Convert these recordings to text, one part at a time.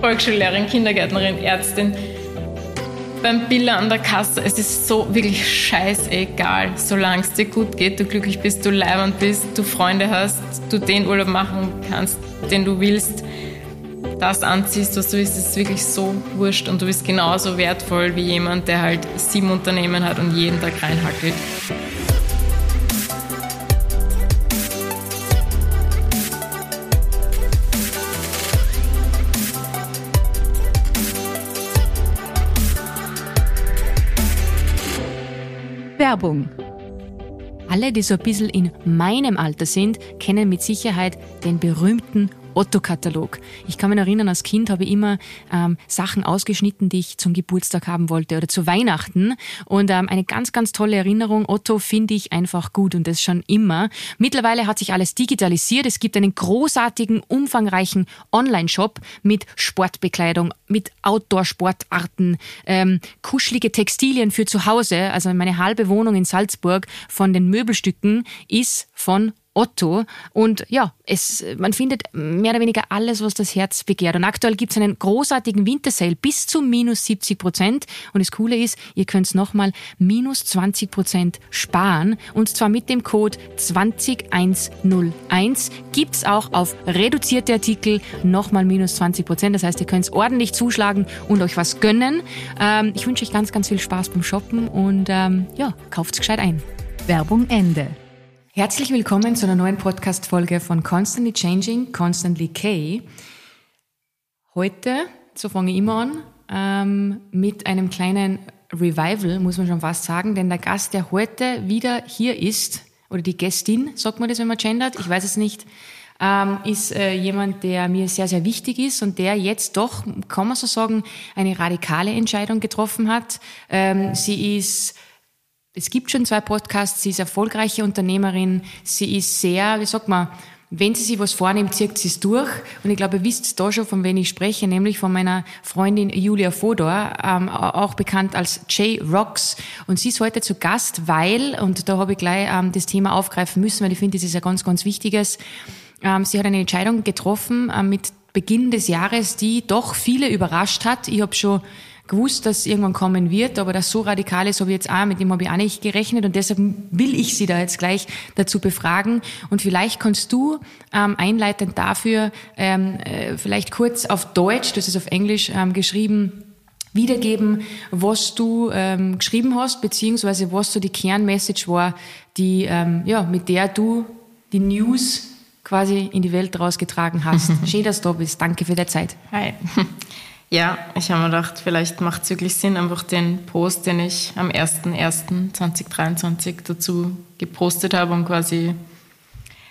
Volksschullehrerin, Kindergärtnerin, Ärztin, beim Biller an der Kasse. Es ist so wirklich scheißegal, solange es dir gut geht, du glücklich bist, du leibend bist, du Freunde hast, du den Urlaub machen kannst, den du willst, das anziehst, was du willst, ist wirklich so wurscht und du bist genauso wertvoll wie jemand, der halt sieben Unternehmen hat und jeden Tag reinhackelt. Werbung. Alle, die so ein bisschen in meinem Alter sind, kennen mit Sicherheit den berühmten Otto-Katalog. Ich kann mich erinnern, als Kind habe ich immer ähm, Sachen ausgeschnitten, die ich zum Geburtstag haben wollte oder zu Weihnachten. Und ähm, eine ganz, ganz tolle Erinnerung. Otto finde ich einfach gut und das schon immer. Mittlerweile hat sich alles digitalisiert. Es gibt einen großartigen, umfangreichen Online-Shop mit Sportbekleidung, mit Outdoor-Sportarten, ähm, kuschelige Textilien für zu Hause. Also meine halbe Wohnung in Salzburg von den Möbelstücken ist von Otto. Und ja, es, man findet mehr oder weniger alles, was das Herz begehrt. Und aktuell gibt es einen großartigen Wintersale bis zu minus 70 Prozent. Und das Coole ist, ihr könnt nochmal minus 20 Prozent sparen. Und zwar mit dem Code 20101 gibt es auch auf reduzierte Artikel nochmal minus 20 Prozent. Das heißt, ihr könnt ordentlich zuschlagen und euch was gönnen. Ähm, ich wünsche euch ganz, ganz viel Spaß beim Shoppen und ähm, ja, kauft's gescheit ein. Werbung Ende. Herzlich willkommen zu einer neuen Podcast-Folge von Constantly Changing, Constantly K. Heute, so fange ich immer an, ähm, mit einem kleinen Revival, muss man schon fast sagen, denn der Gast, der heute wieder hier ist, oder die Gästin, sagt man das, wenn man gendert, ich weiß es nicht, ähm, ist äh, jemand, der mir sehr, sehr wichtig ist und der jetzt doch, kann man so sagen, eine radikale Entscheidung getroffen hat. Ähm, sie ist es gibt schon zwei Podcasts, sie ist erfolgreiche Unternehmerin, sie ist sehr, wie sagt man, wenn sie sich was vornimmt, zieht sie es durch. Und ich glaube, ihr wisst da schon, von wem ich spreche, nämlich von meiner Freundin Julia Fodor, ähm, auch bekannt als J Rocks. Und sie ist heute zu Gast, weil, und da habe ich gleich ähm, das Thema aufgreifen müssen, weil ich finde, das ist ein ganz, ganz wichtiges. Ähm, sie hat eine Entscheidung getroffen ähm, mit Beginn des Jahres, die doch viele überrascht hat. Ich habe schon gewusst, dass irgendwann kommen wird, aber das so radikal ist, habe ich jetzt auch, mit dem habe ich auch nicht gerechnet und deshalb will ich Sie da jetzt gleich dazu befragen und vielleicht kannst du ähm, einleitend dafür ähm, äh, vielleicht kurz auf Deutsch, das ist auf Englisch ähm, geschrieben, wiedergeben, was du ähm, geschrieben hast, beziehungsweise was so die Kernmessage war, die, ähm, ja, mit der du die News quasi in die Welt rausgetragen hast. Schön, dass du da bist. Danke für die Zeit. Hi. Ja, ich habe mir gedacht, vielleicht macht es wirklich Sinn, einfach den Post, den ich am 01.01.2023 dazu gepostet habe und quasi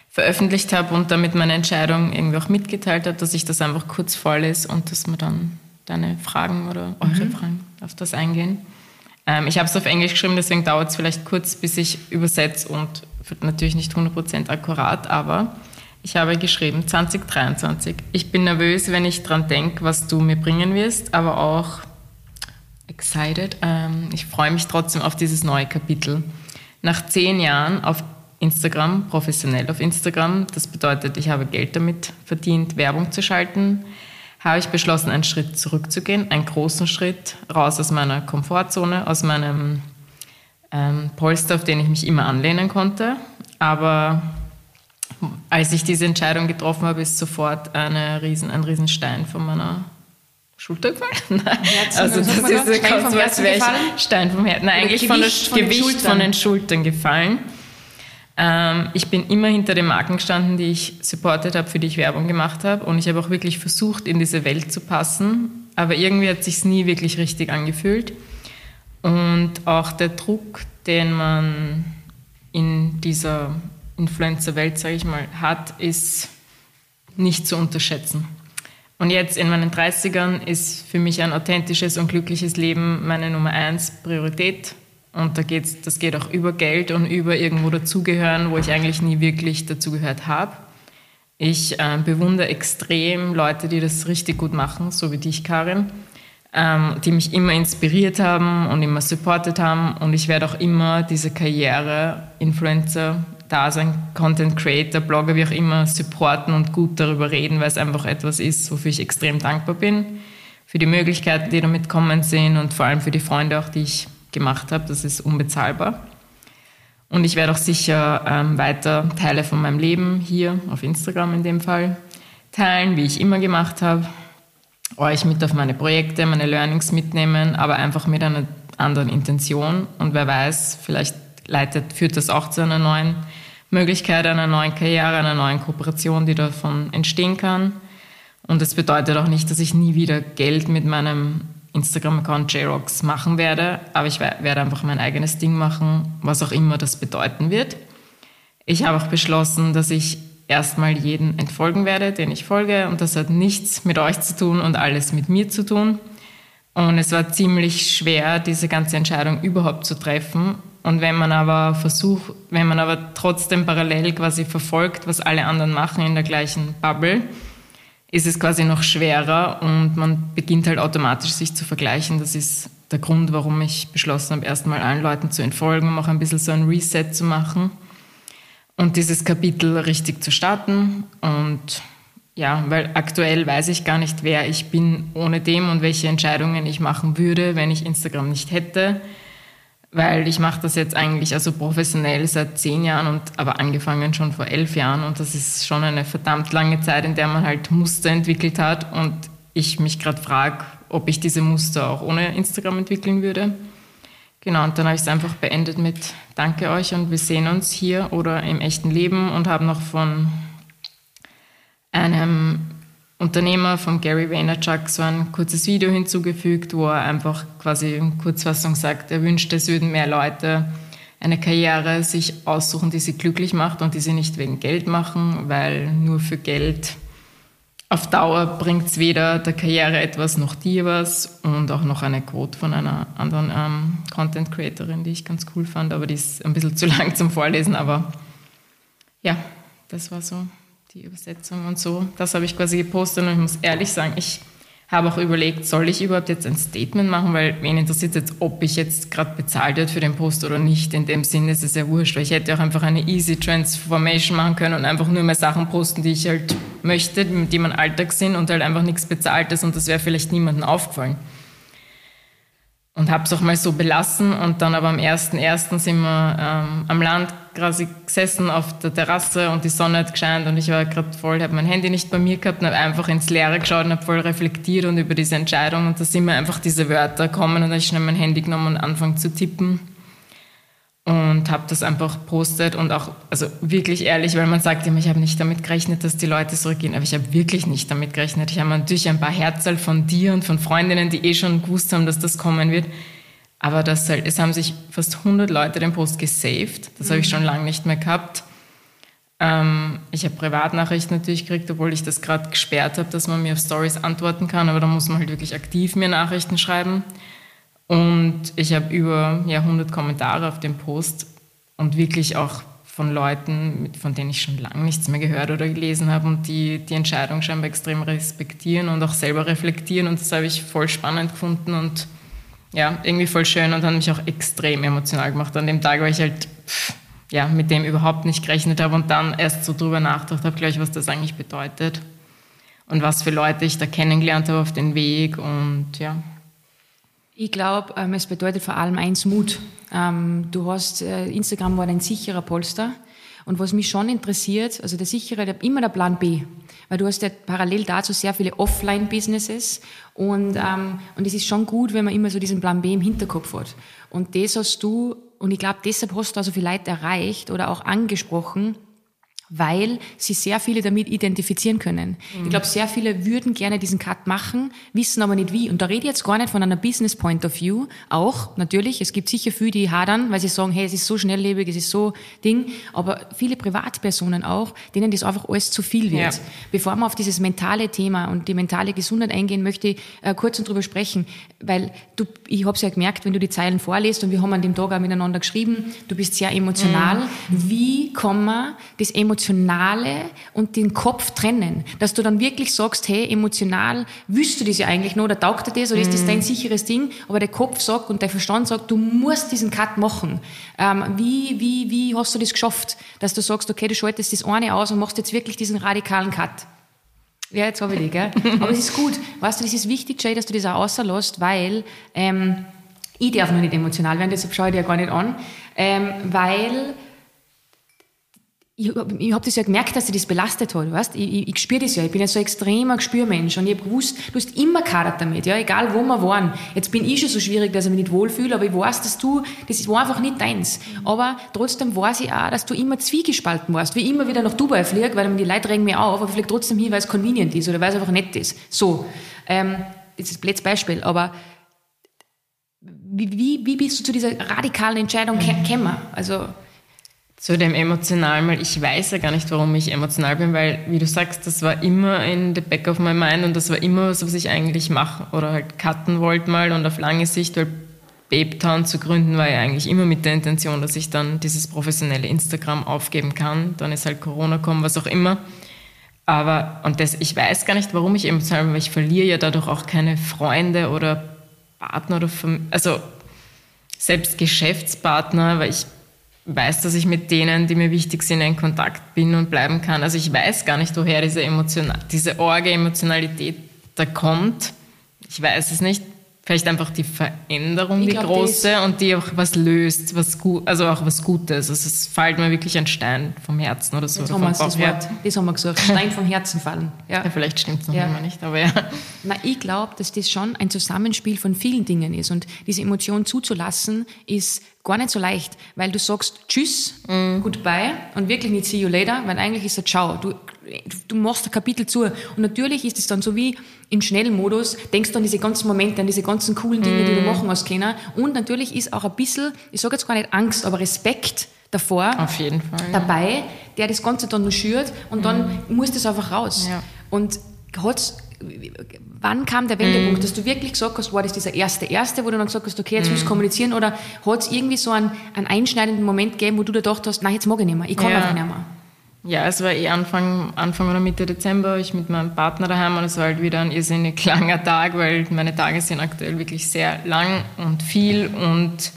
veröffentlicht habe und damit meine Entscheidung irgendwie auch mitgeteilt habe, dass ich das einfach kurz vorlese und dass wir dann deine Fragen oder eure mhm. Fragen auf das eingehen. Ähm, ich habe es auf Englisch geschrieben, deswegen dauert es vielleicht kurz, bis ich übersetze und wird natürlich nicht 100% akkurat, aber ich habe geschrieben 2023. Ich bin nervös, wenn ich dran denke, was du mir bringen wirst, aber auch excited. Ähm, ich freue mich trotzdem auf dieses neue Kapitel. Nach zehn Jahren auf Instagram, professionell auf Instagram, das bedeutet, ich habe Geld damit verdient, Werbung zu schalten, habe ich beschlossen, einen Schritt zurückzugehen, einen großen Schritt raus aus meiner Komfortzone, aus meinem ähm, Polster, auf den ich mich immer anlehnen konnte. Aber als ich diese Entscheidung getroffen habe, ist sofort eine riesen, ein Riesenstein von meiner Schulter gefallen. Nein. also das ist Stein vom Herzen gefallen? Stein vom Herzen. Nein, eigentlich Gewicht von, von Gewicht von den Schultern gefallen. Ähm, ich bin immer hinter den Marken gestanden, die ich supportet habe, für die ich Werbung gemacht habe. Und ich habe auch wirklich versucht, in diese Welt zu passen. Aber irgendwie hat es sich nie wirklich richtig angefühlt. Und auch der Druck, den man in dieser Influencer-Welt, sage ich mal, hat, ist nicht zu unterschätzen. Und jetzt in meinen 30ern ist für mich ein authentisches und glückliches Leben meine Nummer eins Priorität. Und da geht's, das geht auch über Geld und über irgendwo dazugehören, wo ich eigentlich nie wirklich dazugehört habe. Ich äh, bewundere extrem Leute, die das richtig gut machen, so wie dich, Karin, ähm, die mich immer inspiriert haben und immer supportet haben. Und ich werde auch immer diese Karriere Influencer Dasein, Content Creator, Blogger, wie auch immer, supporten und gut darüber reden, weil es einfach etwas ist, wofür ich extrem dankbar bin. Für die Möglichkeiten, die damit kommen sehen und vor allem für die Freunde auch, die ich gemacht habe. Das ist unbezahlbar. Und ich werde auch sicher ähm, weiter Teile von meinem Leben hier auf Instagram in dem Fall teilen, wie ich immer gemacht habe. Euch mit auf meine Projekte, meine Learnings mitnehmen, aber einfach mit einer anderen Intention. Und wer weiß, vielleicht leitet, führt das auch zu einer neuen Möglichkeit, einer neuen Karriere, einer neuen Kooperation, die davon entstehen kann. Und es bedeutet auch nicht, dass ich nie wieder Geld mit meinem Instagram-Account JRocks machen werde, aber ich werde einfach mein eigenes Ding machen, was auch immer das bedeuten wird. Ich habe auch beschlossen, dass ich erstmal jeden entfolgen werde, den ich folge und das hat nichts mit euch zu tun und alles mit mir zu tun. Und es war ziemlich schwer, diese ganze Entscheidung überhaupt zu treffen. Und wenn man aber versucht, wenn man aber trotzdem parallel quasi verfolgt, was alle anderen machen in der gleichen Bubble, ist es quasi noch schwerer und man beginnt halt automatisch sich zu vergleichen. Das ist der Grund, warum ich beschlossen habe, erstmal allen Leuten zu entfolgen, um auch ein bisschen so ein Reset zu machen und dieses Kapitel richtig zu starten. Und ja, weil aktuell weiß ich gar nicht, wer ich bin ohne dem und welche Entscheidungen ich machen würde, wenn ich Instagram nicht hätte weil ich mache das jetzt eigentlich also professionell seit zehn Jahren und aber angefangen schon vor elf Jahren. Und das ist schon eine verdammt lange Zeit, in der man halt Muster entwickelt hat. Und ich mich gerade frage, ob ich diese Muster auch ohne Instagram entwickeln würde. Genau, und dann habe ich es einfach beendet mit Danke euch und wir sehen uns hier oder im echten Leben. Und habe noch von einem Unternehmer von Gary Vaynerchuk so ein kurzes Video hinzugefügt, wo er einfach quasi in Kurzfassung sagt, er wünscht, es würden mehr Leute eine Karriere sich aussuchen, die sie glücklich macht und die sie nicht wegen Geld machen, weil nur für Geld auf Dauer bringt es weder der Karriere etwas noch dir was und auch noch eine Quote von einer anderen ähm, Content Creatorin, die ich ganz cool fand, aber die ist ein bisschen zu lang zum Vorlesen, aber ja, das war so die Übersetzung und so. Das habe ich quasi gepostet und ich muss ehrlich sagen, ich habe auch überlegt, soll ich überhaupt jetzt ein Statement machen, weil wen interessiert jetzt, ob ich jetzt gerade bezahlt werde für den Post oder nicht. In dem Sinne ist es ja wurscht, weil ich hätte auch einfach eine easy Transformation machen können und einfach nur mehr Sachen posten, die ich halt möchte, die mein Alltag sind und halt einfach nichts bezahltes und das wäre vielleicht niemandem aufgefallen und habe es auch mal so belassen. Und dann aber am 1.1. sind wir ähm, am Land quasi gesessen auf der Terrasse und die Sonne hat gescheint und ich war gerade voll, habe mein Handy nicht bei mir gehabt und habe einfach ins Leere geschaut und habe voll reflektiert und über diese Entscheidung und da sind mir einfach diese Wörter gekommen und habe ich schnell mein Handy genommen und angefangen zu tippen und habe das einfach postet und auch, also wirklich ehrlich, weil man sagt immer, ich habe nicht damit gerechnet, dass die Leute zurückgehen, aber ich habe wirklich nicht damit gerechnet. Ich habe natürlich ein paar Herzl von dir und von Freundinnen, die eh schon gewusst haben, dass das kommen wird, aber das, es haben sich fast 100 Leute den Post gesaved, das mhm. habe ich schon lange nicht mehr gehabt. Ähm, ich habe Privatnachrichten natürlich gekriegt, obwohl ich das gerade gesperrt habe, dass man mir auf Stories antworten kann, aber da muss man halt wirklich aktiv mir Nachrichten schreiben. Und ich habe über ja, 100 Kommentare auf dem Post und wirklich auch von Leuten, von denen ich schon lange nichts mehr gehört oder gelesen habe und die die Entscheidung scheinbar extrem respektieren und auch selber reflektieren. Und das habe ich voll spannend gefunden und ja, irgendwie voll schön und hat mich auch extrem emotional gemacht an dem Tag, weil ich halt ja, mit dem überhaupt nicht gerechnet habe und dann erst so drüber nachgedacht habe, gleich, was das eigentlich bedeutet und was für Leute ich da kennengelernt habe auf den Weg und ja, ich glaube, ähm, es bedeutet vor allem eins Mut. Ähm, du hast, äh, Instagram war dein sicherer Polster. Und was mich schon interessiert, also der sichere, der, immer der Plan B. Weil du hast ja parallel dazu sehr viele Offline-Businesses und, ähm, und es ist schon gut, wenn man immer so diesen Plan B im Hinterkopf hat. Und das hast du, und ich glaube, deshalb hast du auch so viele Leute erreicht oder auch angesprochen, weil sie sehr viele damit identifizieren können. Mhm. Ich glaube, sehr viele würden gerne diesen Cut machen, wissen aber nicht wie. Und da rede ich jetzt gar nicht von einer Business Point of View. Auch, natürlich, es gibt sicher viele, die hadern, weil sie sagen, hey, es ist so schnelllebig, es ist so Ding. Aber viele Privatpersonen auch, denen das einfach alles zu viel wird. Ja. Bevor wir auf dieses mentale Thema und die mentale Gesundheit eingehen, möchte ich äh, kurz darüber sprechen. Weil du, ich habe es ja gemerkt, wenn du die Zeilen vorliest und wir haben an dem Tag auch miteinander geschrieben, du bist sehr emotional. Mhm. Wie kann man das emotional Emotionale und den Kopf trennen. Dass du dann wirklich sagst, hey, emotional wüsst du das ja eigentlich noch, oder taugt dir das, oder ist das dein sicheres Ding? Aber der Kopf sagt und der Verstand sagt, du musst diesen Cut machen. Ähm, wie, wie, wie hast du das geschafft, dass du sagst, okay, du schaltest das eine aus und machst jetzt wirklich diesen radikalen Cut? Ja, jetzt habe ich die, gell? Aber es ist gut. Weißt du, das ist wichtig, Jay, dass du das auch rauslässt, weil ähm, ich darf noch nicht emotional werden, deshalb schaue ich dir ja gar nicht an, ähm, weil ich, ich habe das ja gemerkt, dass sie das belastet hat, weißt? Ich, ich, ich spüre das ja, ich bin ja so ein extremer Gespürmensch und ich habe gewusst, du hast immer kadert damit, ja, egal wo wir waren. Jetzt bin ich schon so schwierig, dass ich mich nicht wohlfühle, aber ich weiß, dass du, das war einfach nicht deins. Aber trotzdem weiß ich auch, dass du immer zwiegespalten warst, wie immer wieder nach Dubai fliege, weil die Leute regen mich auf, aber ich fliege trotzdem hin, weil es convenient ist oder weil es einfach nett ist. So, ähm, das ist ein blödes Beispiel, aber wie, wie, wie bist du zu dieser radikalen Entscheidung gekommen? Also, zu dem Emotionalen, weil ich weiß ja gar nicht, warum ich emotional bin, weil, wie du sagst, das war immer in the back of my mind und das war immer was, was ich eigentlich machen oder halt cutten wollte mal und auf lange Sicht, weil Babetown zu gründen war ja eigentlich immer mit der Intention, dass ich dann dieses professionelle Instagram aufgeben kann. Dann ist halt Corona kommen, was auch immer. Aber, und das, ich weiß gar nicht, warum ich emotional bin, weil ich verliere ja dadurch auch keine Freunde oder Partner oder, also selbst Geschäftspartner, weil ich weiß, dass ich mit denen, die mir wichtig sind, in Kontakt bin und bleiben kann. Also ich weiß gar nicht, woher diese, Emotion diese Orge-Emotionalität da kommt. Ich weiß es nicht vielleicht einfach die Veränderung, ich die große und die auch was löst, was gut, also auch was Gutes. Also es fällt mir wirklich ein Stein vom Herzen oder so. Jetzt haben wir das Wort, das haben wir gesagt, Stein vom Herzen fallen. Ja, ja vielleicht stimmt es noch ja. immer nicht, aber ja. Na, ich glaube, dass das schon ein Zusammenspiel von vielen Dingen ist und diese Emotion zuzulassen ist gar nicht so leicht, weil du sagst Tschüss, mm. Goodbye und wirklich nicht See you later, weil eigentlich ist es Ciao. Du, du machst ein Kapitel zu und natürlich ist es dann so wie im Schnellmodus, denkst du an diese ganzen Momente, an diese ganzen coolen Dinge, mm. die du mhm. machen als Kenner und natürlich ist auch ein bisschen, ich sage jetzt gar nicht Angst, aber Respekt davor Auf jeden Fall, dabei, ja. der das Ganze dann nur schürt und mm. dann muss das einfach raus. Ja. Und hat's wann kam der Wendepunkt, mm. dass du wirklich gesagt hast, war das dieser erste, erste, wo du dann gesagt hast, okay, jetzt mm. willst du kommunizieren, oder hat es irgendwie so einen, einen einschneidenden Moment gegeben, wo du dir gedacht hast, nein, jetzt mag ich nicht mehr, ich kann ja. einfach nicht mehr? Ja, es war eh Anfang, Anfang oder Mitte Dezember, ich mit meinem Partner daheim und es war halt wieder ein irrsinnig langer Tag, weil meine Tage sind aktuell wirklich sehr lang und viel und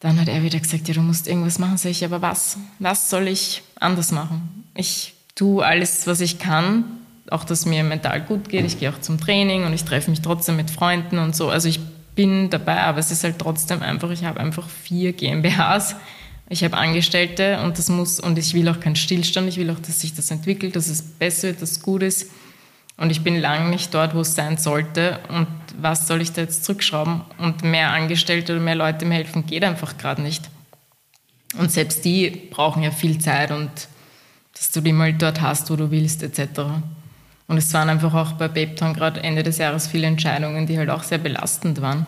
dann hat er wieder gesagt, ja, du musst irgendwas machen. Sag ich, aber was? Was soll ich anders machen? Ich tue alles, was ich kann, auch, dass mir mental gut geht. Ich gehe auch zum Training und ich treffe mich trotzdem mit Freunden und so. Also ich bin dabei, aber es ist halt trotzdem einfach, ich habe einfach vier GmbHs. Ich habe Angestellte und das muss, und ich will auch keinen Stillstand, ich will auch, dass sich das entwickelt, dass es besser wird, dass es gut ist. Und ich bin lange nicht dort, wo es sein sollte. Und was soll ich da jetzt zurückschrauben? Und mehr Angestellte oder mehr Leute mir helfen, geht einfach gerade nicht. Und selbst die brauchen ja viel Zeit und dass du die mal dort hast, wo du willst, etc. Und es waren einfach auch bei Babetown gerade Ende des Jahres viele Entscheidungen, die halt auch sehr belastend waren.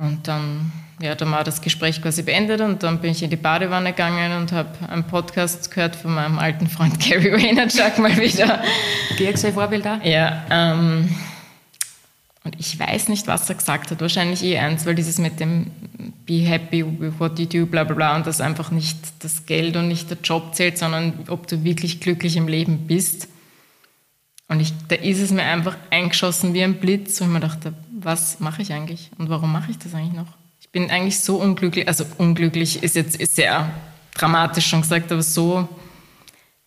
Und dann, ja, dann war das Gespräch quasi beendet und dann bin ich in die Badewanne gegangen und habe einen Podcast gehört von meinem alten Freund Gary Vaynerchuk mal wieder. Dirk, sein Vorbild da? Ja, ähm, und ich weiß nicht, was er gesagt hat. Wahrscheinlich eh eins, weil dieses mit dem Be happy with what you do, bla bla bla, und dass einfach nicht das Geld und nicht der Job zählt, sondern ob du wirklich glücklich im Leben bist. Und ich, da ist es mir einfach eingeschossen wie ein Blitz, wo ich mir dachte, was mache ich eigentlich und warum mache ich das eigentlich noch? Ich bin eigentlich so unglücklich, also unglücklich ist jetzt ist sehr dramatisch schon gesagt, aber so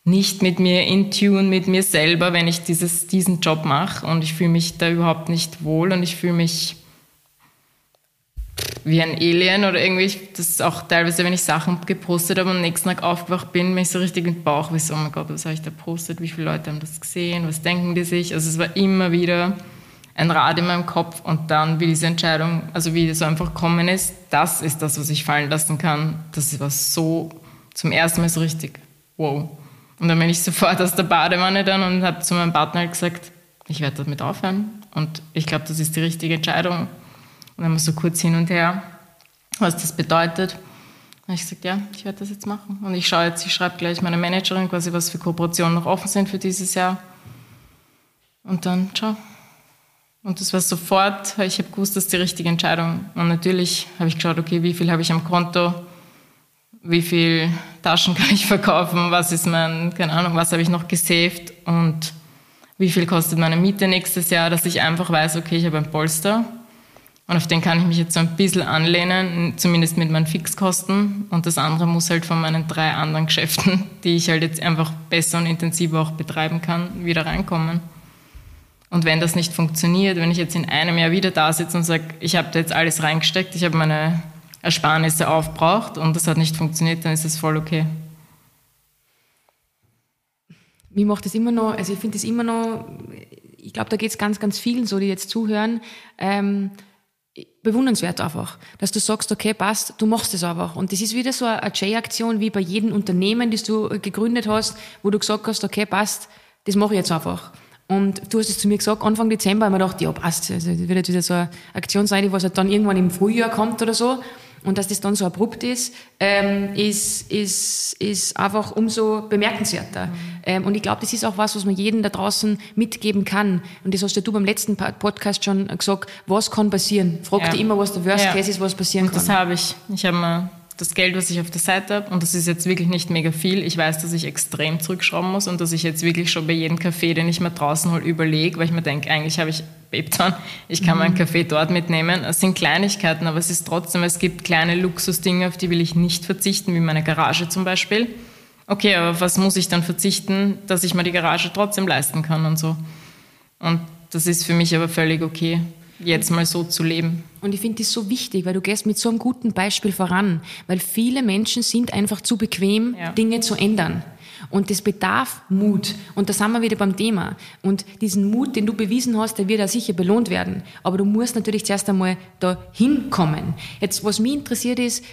nicht mit mir in Tune, mit mir selber, wenn ich dieses, diesen Job mache und ich fühle mich da überhaupt nicht wohl und ich fühle mich wie ein Alien oder irgendwie, das ist auch teilweise, wenn ich Sachen gepostet habe und am nächsten Tag aufgewacht bin, bin ich so richtig im Bauch, wie so, oh mein Gott, was habe ich da postet, wie viele Leute haben das gesehen, was denken die sich? Also es war immer wieder ein Rad in meinem Kopf und dann, wie diese Entscheidung, also wie das so einfach gekommen ist, das ist das, was ich fallen lassen kann. Das war so zum ersten Mal so richtig, wow. Und dann bin ich sofort aus der Badewanne dann und habe zu meinem Partner halt gesagt, ich werde damit aufhören und ich glaube, das ist die richtige Entscheidung. Und dann haben wir so kurz hin und her, was das bedeutet. Und ich gesagt, ja, ich werde das jetzt machen. Und ich schaue jetzt, ich schreibe gleich meiner Managerin quasi, was für Kooperationen noch offen sind für dieses Jahr. Und dann, schau. Und das war sofort, ich habe gewusst, das ist die richtige Entscheidung. Und natürlich habe ich geschaut, okay, wie viel habe ich am Konto? wie viel Taschen kann ich verkaufen, was ist mein, keine Ahnung, was habe ich noch gesaved und wie viel kostet meine Miete nächstes Jahr, dass ich einfach weiß, okay, ich habe ein Polster und auf den kann ich mich jetzt so ein bisschen anlehnen, zumindest mit meinen Fixkosten. Und das andere muss halt von meinen drei anderen Geschäften, die ich halt jetzt einfach besser und intensiver auch betreiben kann, wieder reinkommen. Und wenn das nicht funktioniert, wenn ich jetzt in einem Jahr wieder da sitze und sage, ich habe da jetzt alles reingesteckt, ich habe meine Ersparnisse aufbraucht und das hat nicht funktioniert, dann ist das voll okay. Mir macht das immer noch, also ich finde das immer noch, ich glaube, da geht es ganz, ganz vielen so, die jetzt zuhören. Ähm, bewundernswert einfach, dass du sagst, okay, passt, du machst es einfach. Und das ist wieder so eine J-Aktion wie bei jedem Unternehmen, das du gegründet hast, wo du gesagt hast, okay, passt, das mache ich jetzt einfach. Und du hast es zu mir gesagt, Anfang Dezember, ich mir gedacht, ja, passt, also das wird jetzt wieder so eine Aktion sein, die was halt dann irgendwann im Frühjahr kommt oder so. Und dass das dann so abrupt ist, ähm, ist, ist, ist einfach umso bemerkenswerter. Mhm. Ähm, und ich glaube, das ist auch was, was man jedem da draußen mitgeben kann. Und das hast ja du beim letzten Podcast schon gesagt, was kann passieren? Frag ja. dich immer, was der Worst ja. Case ist, was passieren und kann. Das habe ich. Ich habe mal das Geld, was ich auf der Seite habe, und das ist jetzt wirklich nicht mega viel, ich weiß, dass ich extrem zurückschrauben muss und dass ich jetzt wirklich schon bei jedem Kaffee, den ich mir draußen hole, überlege, weil ich mir denke, eigentlich habe ich Bebton, ich kann mhm. meinen Kaffee dort mitnehmen. Es sind Kleinigkeiten, aber es ist trotzdem, es gibt kleine Luxusdinge, auf die will ich nicht verzichten, wie meine Garage zum Beispiel. Okay, aber was muss ich dann verzichten, dass ich mir die Garage trotzdem leisten kann und so. Und das ist für mich aber völlig okay jetzt mal so zu leben. Und ich finde das so wichtig, weil du gehst mit so einem guten Beispiel voran, weil viele Menschen sind einfach zu bequem, ja. Dinge zu ändern. Und das bedarf Mut. Und da sind wir wieder beim Thema. Und diesen Mut, den du bewiesen hast, der wird auch sicher belohnt werden. Aber du musst natürlich zuerst einmal da hinkommen. Jetzt, was mich interessiert ist,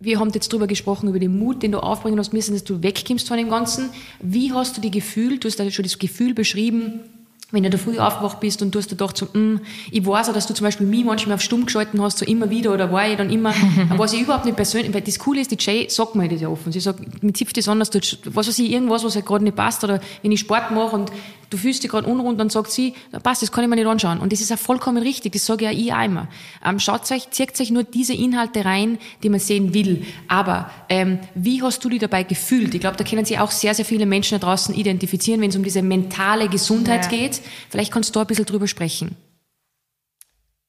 wir haben jetzt drüber gesprochen, über den Mut, den du aufbringen hast müssen, dass du wegkommst von dem Ganzen. Wie hast du die Gefühl, du hast da schon das Gefühl beschrieben, wenn du da früh aufgewacht bist und du hast da gedacht, so, mm, ich weiß auch, dass du zum Beispiel mich manchmal auf stumm geschalten hast, so immer wieder, oder war ich dann immer, was ich überhaupt nicht persönlich, weil das Coole ist, die Jay sagt mir das ja offen. Sie sagt, mir zipft das an, dass du, was weiß ich, irgendwas, was halt gerade nicht passt, oder wenn ich Sport mache und du fühlst dich gerade unrund, dann sagt sie, passt, das kann ich mir nicht anschauen. Und das ist auch vollkommen richtig, das sage ja ich auch immer. Ähm, schaut euch, zieht euch nur diese Inhalte rein, die man sehen will. Aber ähm, wie hast du dich dabei gefühlt? Ich glaube, da können sich auch sehr, sehr viele Menschen da draußen identifizieren, wenn es um diese mentale Gesundheit ja. geht. Vielleicht kannst du da ein bisschen drüber sprechen.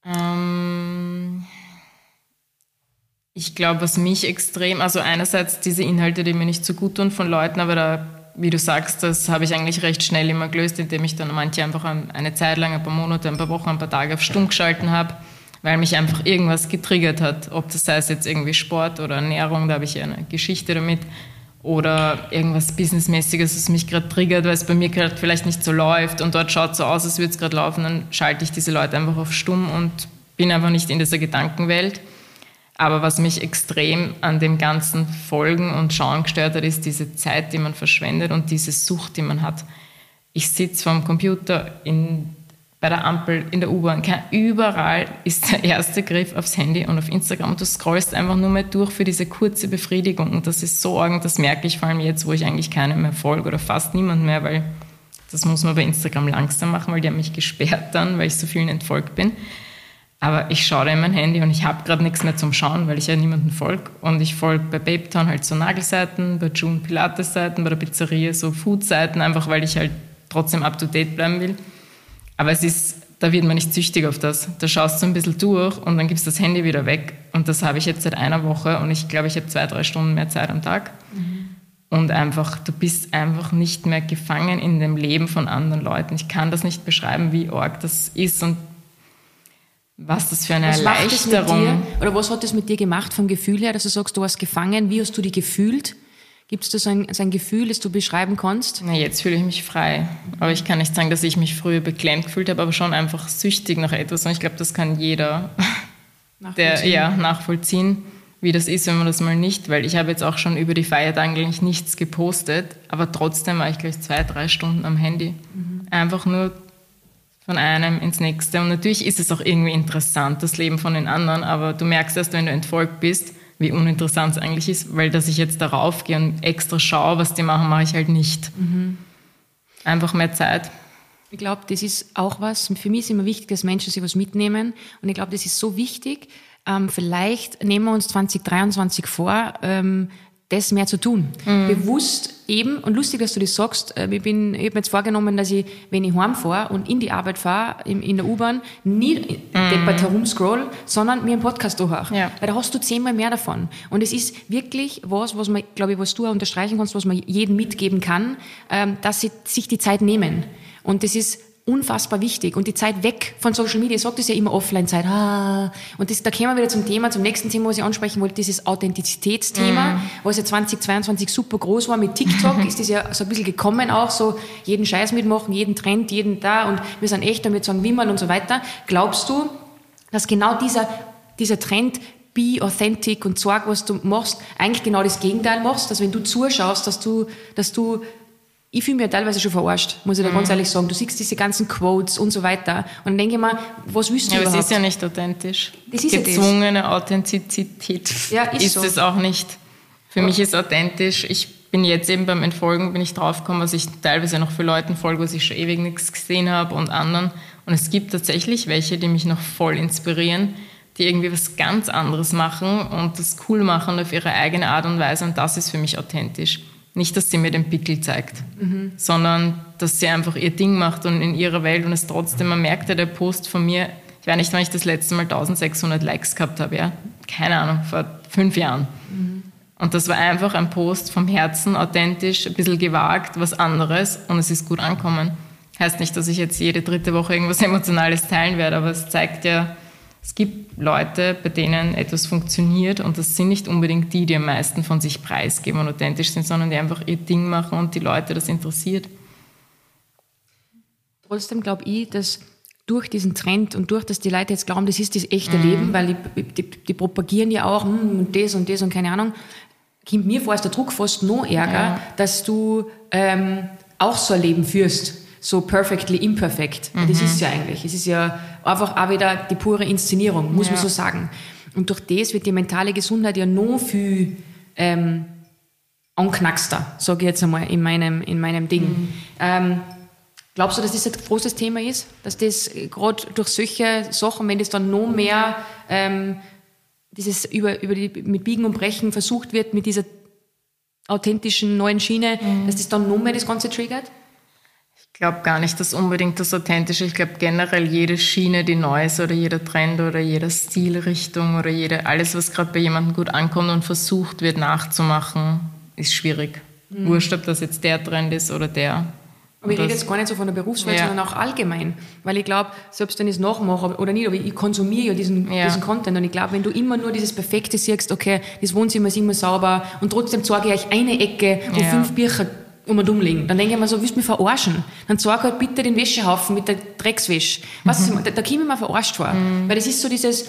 Ähm ich glaube, was mich extrem, also einerseits diese Inhalte, die mir nicht so gut tun von Leuten, aber da wie du sagst, das habe ich eigentlich recht schnell immer gelöst, indem ich dann manche einfach eine Zeit lang, ein paar Monate, ein paar Wochen, ein paar Tage auf Stumm geschalten habe, weil mich einfach irgendwas getriggert hat. Ob das es jetzt irgendwie Sport oder Ernährung, da habe ich eine Geschichte damit, oder irgendwas Businessmäßiges, was mich gerade triggert, weil es bei mir gerade vielleicht nicht so läuft und dort schaut so aus, als würde es gerade laufen, dann schalte ich diese Leute einfach auf Stumm und bin einfach nicht in dieser Gedankenwelt. Aber was mich extrem an dem ganzen Folgen und Schauen gestört hat, ist diese Zeit, die man verschwendet und diese Sucht, die man hat. Ich sitze vorm Computer in, bei der Ampel, in der U-Bahn. Überall ist der erste Griff aufs Handy und auf Instagram. Du scrollst einfach nur mehr durch für diese kurze Befriedigung. Und das ist so arg, das merke ich vor allem jetzt, wo ich eigentlich keinen mehr folge oder fast niemand mehr, weil das muss man bei Instagram langsam machen, weil die haben mich gesperrt dann, weil ich so vielen entfolgt bin. Aber ich schaue da in mein Handy und ich habe gerade nichts mehr zum Schauen, weil ich ja niemanden folge. Und ich folge bei Babetown halt so Nagelseiten, bei June Pilates-Seiten, bei der Pizzeria so Food-Seiten, einfach weil ich halt trotzdem up-to-date bleiben will. Aber es ist, da wird man nicht süchtig auf das. Da schaust du ein bisschen durch und dann gibst das Handy wieder weg. Und das habe ich jetzt seit einer Woche und ich glaube, ich habe zwei, drei Stunden mehr Zeit am Tag. Mhm. Und einfach, du bist einfach nicht mehr gefangen in dem Leben von anderen Leuten. Ich kann das nicht beschreiben, wie arg das ist. Und was das für eine was Erleichterung. Oder was hat das mit dir gemacht vom Gefühl her, dass du sagst, du warst gefangen? Wie hast du dich gefühlt? Gibt es da so ein, so ein Gefühl, das du beschreiben kannst? Na, jetzt fühle ich mich frei. Aber ich kann nicht sagen, dass ich mich früher beklemmt gefühlt habe, aber schon einfach süchtig nach etwas. Und ich glaube, das kann jeder der, ja, nachvollziehen, wie das ist, wenn man das mal nicht, weil ich habe jetzt auch schon über die Feiertage eigentlich nichts gepostet, aber trotzdem war ich gleich zwei, drei Stunden am Handy. Mhm. Einfach nur von einem ins nächste. Und natürlich ist es auch irgendwie interessant, das Leben von den anderen, aber du merkst erst, wenn du entfolgt bist, wie uninteressant es eigentlich ist, weil dass ich jetzt darauf gehe und extra schaue, was die machen, mache ich halt nicht. Mhm. Einfach mehr Zeit. Ich glaube, das ist auch was, für mich ist immer wichtig, dass Menschen sich was mitnehmen. Und ich glaube, das ist so wichtig, ähm, vielleicht nehmen wir uns 2023 vor, ähm, das mehr zu tun. Mhm. Bewusst eben, und lustig, dass du das sagst, äh, ich, bin, ich habe mir jetzt vorgenommen, dass ich, wenn ich heimfahre und in die Arbeit fahre, in, in der U-Bahn, nie mhm. deppert herumscroll, sondern mir einen Podcast durchhöre. Ja. Weil da hast du zehnmal mehr davon. Und es ist wirklich was, was man, glaube ich, was du auch unterstreichen kannst, was man jedem mitgeben kann, ähm, dass sie sich die Zeit nehmen. Und das ist unfassbar wichtig. Und die Zeit weg von Social Media, ich sage das ja immer Offline-Zeit. Ah. Und das, da kommen wir wieder zum Thema, zum nächsten Thema, was ich ansprechen wollte, dieses Authentizitätsthema, mm. was ja 2022 super groß war. Mit TikTok ist das ja so ein bisschen gekommen auch, so jeden Scheiß mitmachen, jeden Trend, jeden da und wir sind echt damit sagen Wimmern und so weiter. Glaubst du, dass genau dieser, dieser Trend be authentic und sag, was du machst, eigentlich genau das Gegenteil machst, dass wenn du zuschaust, dass du, dass du ich fühle mich ja teilweise schon verarscht, muss ich da mhm. ganz ehrlich sagen. Du siehst diese ganzen Quotes und so weiter. Und dann denke ich mir, was willst du ja, überhaupt? Aber es ist ja nicht authentisch. Das ist Gezwungene ja Authentizität ja, ist, ist so. es auch nicht. Für ja. mich ist authentisch, ich bin jetzt eben beim Entfolgen, bin ich draufgekommen, was ich teilweise noch für Leuten folge, was ich schon ewig nichts gesehen habe und anderen. Und es gibt tatsächlich welche, die mich noch voll inspirieren, die irgendwie was ganz anderes machen und das cool machen auf ihre eigene Art und Weise. Und das ist für mich authentisch. Nicht, dass sie mir den Pickel zeigt, mhm. sondern dass sie einfach ihr Ding macht und in ihrer Welt und es trotzdem, man merkt ja, der Post von mir, ich weiß nicht, wann ich das letzte Mal 1600 Likes gehabt habe, ja, keine Ahnung, vor fünf Jahren. Mhm. Und das war einfach ein Post vom Herzen, authentisch, ein bisschen gewagt, was anderes und es ist gut ankommen. Heißt nicht, dass ich jetzt jede dritte Woche irgendwas Emotionales teilen werde, aber es zeigt ja, es gibt Leute, bei denen etwas funktioniert und das sind nicht unbedingt die, die am meisten von sich preisgeben und authentisch sind, sondern die einfach ihr Ding machen und die Leute das interessiert. Trotzdem glaube ich, dass durch diesen Trend und durch, dass die Leute jetzt glauben, das ist das echte mhm. Leben, weil die, die, die, propagieren ja auch hm, das und das und keine Ahnung, kommt mir vor, ist der Druck fast noch ärger, ja. dass du ähm, auch so ein Leben führst so perfectly imperfect. Mhm. Das ist ja eigentlich. Es ist ja einfach auch wieder die pure Inszenierung, muss ja. man so sagen. Und durch das wird die mentale Gesundheit ja noch viel ähm, anknackster, sage ich jetzt einmal in meinem, in meinem Ding. Mhm. Ähm, glaubst du, dass das ein großes Thema ist? Dass das gerade durch solche Sachen, wenn das dann noch mehr ähm, dieses über, über die, mit Biegen und Brechen versucht wird, mit dieser authentischen neuen Schiene, mhm. dass das dann noch mehr das Ganze triggert? Ich glaube gar nicht, dass unbedingt das Authentische. Ich glaube generell jede Schiene, die neu ist oder jeder Trend oder jede Stilrichtung oder jede, alles, was gerade bei jemandem gut ankommt und versucht wird nachzumachen, ist schwierig. Mhm. Wurscht, ob das jetzt der Trend ist oder der. Aber ich rede jetzt gar nicht so von der Berufswelt, ja. sondern auch allgemein. Weil ich glaube, selbst wenn ich es nachmache oder nicht, aber ich konsumiere ja diesen, ja. diesen Content und ich glaube, wenn du immer nur dieses Perfekte siehst, okay, das Wohnzimmer ist immer sauber und trotzdem zeige ich euch eine Ecke, wo ja. fünf Bücher um und umlegen. Dann denke ich mir so, willst du mich verarschen? Dann zeig halt bitte den Wäschehaufen mit der Dreckswäsche. Was, mhm. da, da komme ich mir verarscht vor. Mhm. Weil das ist so dieses,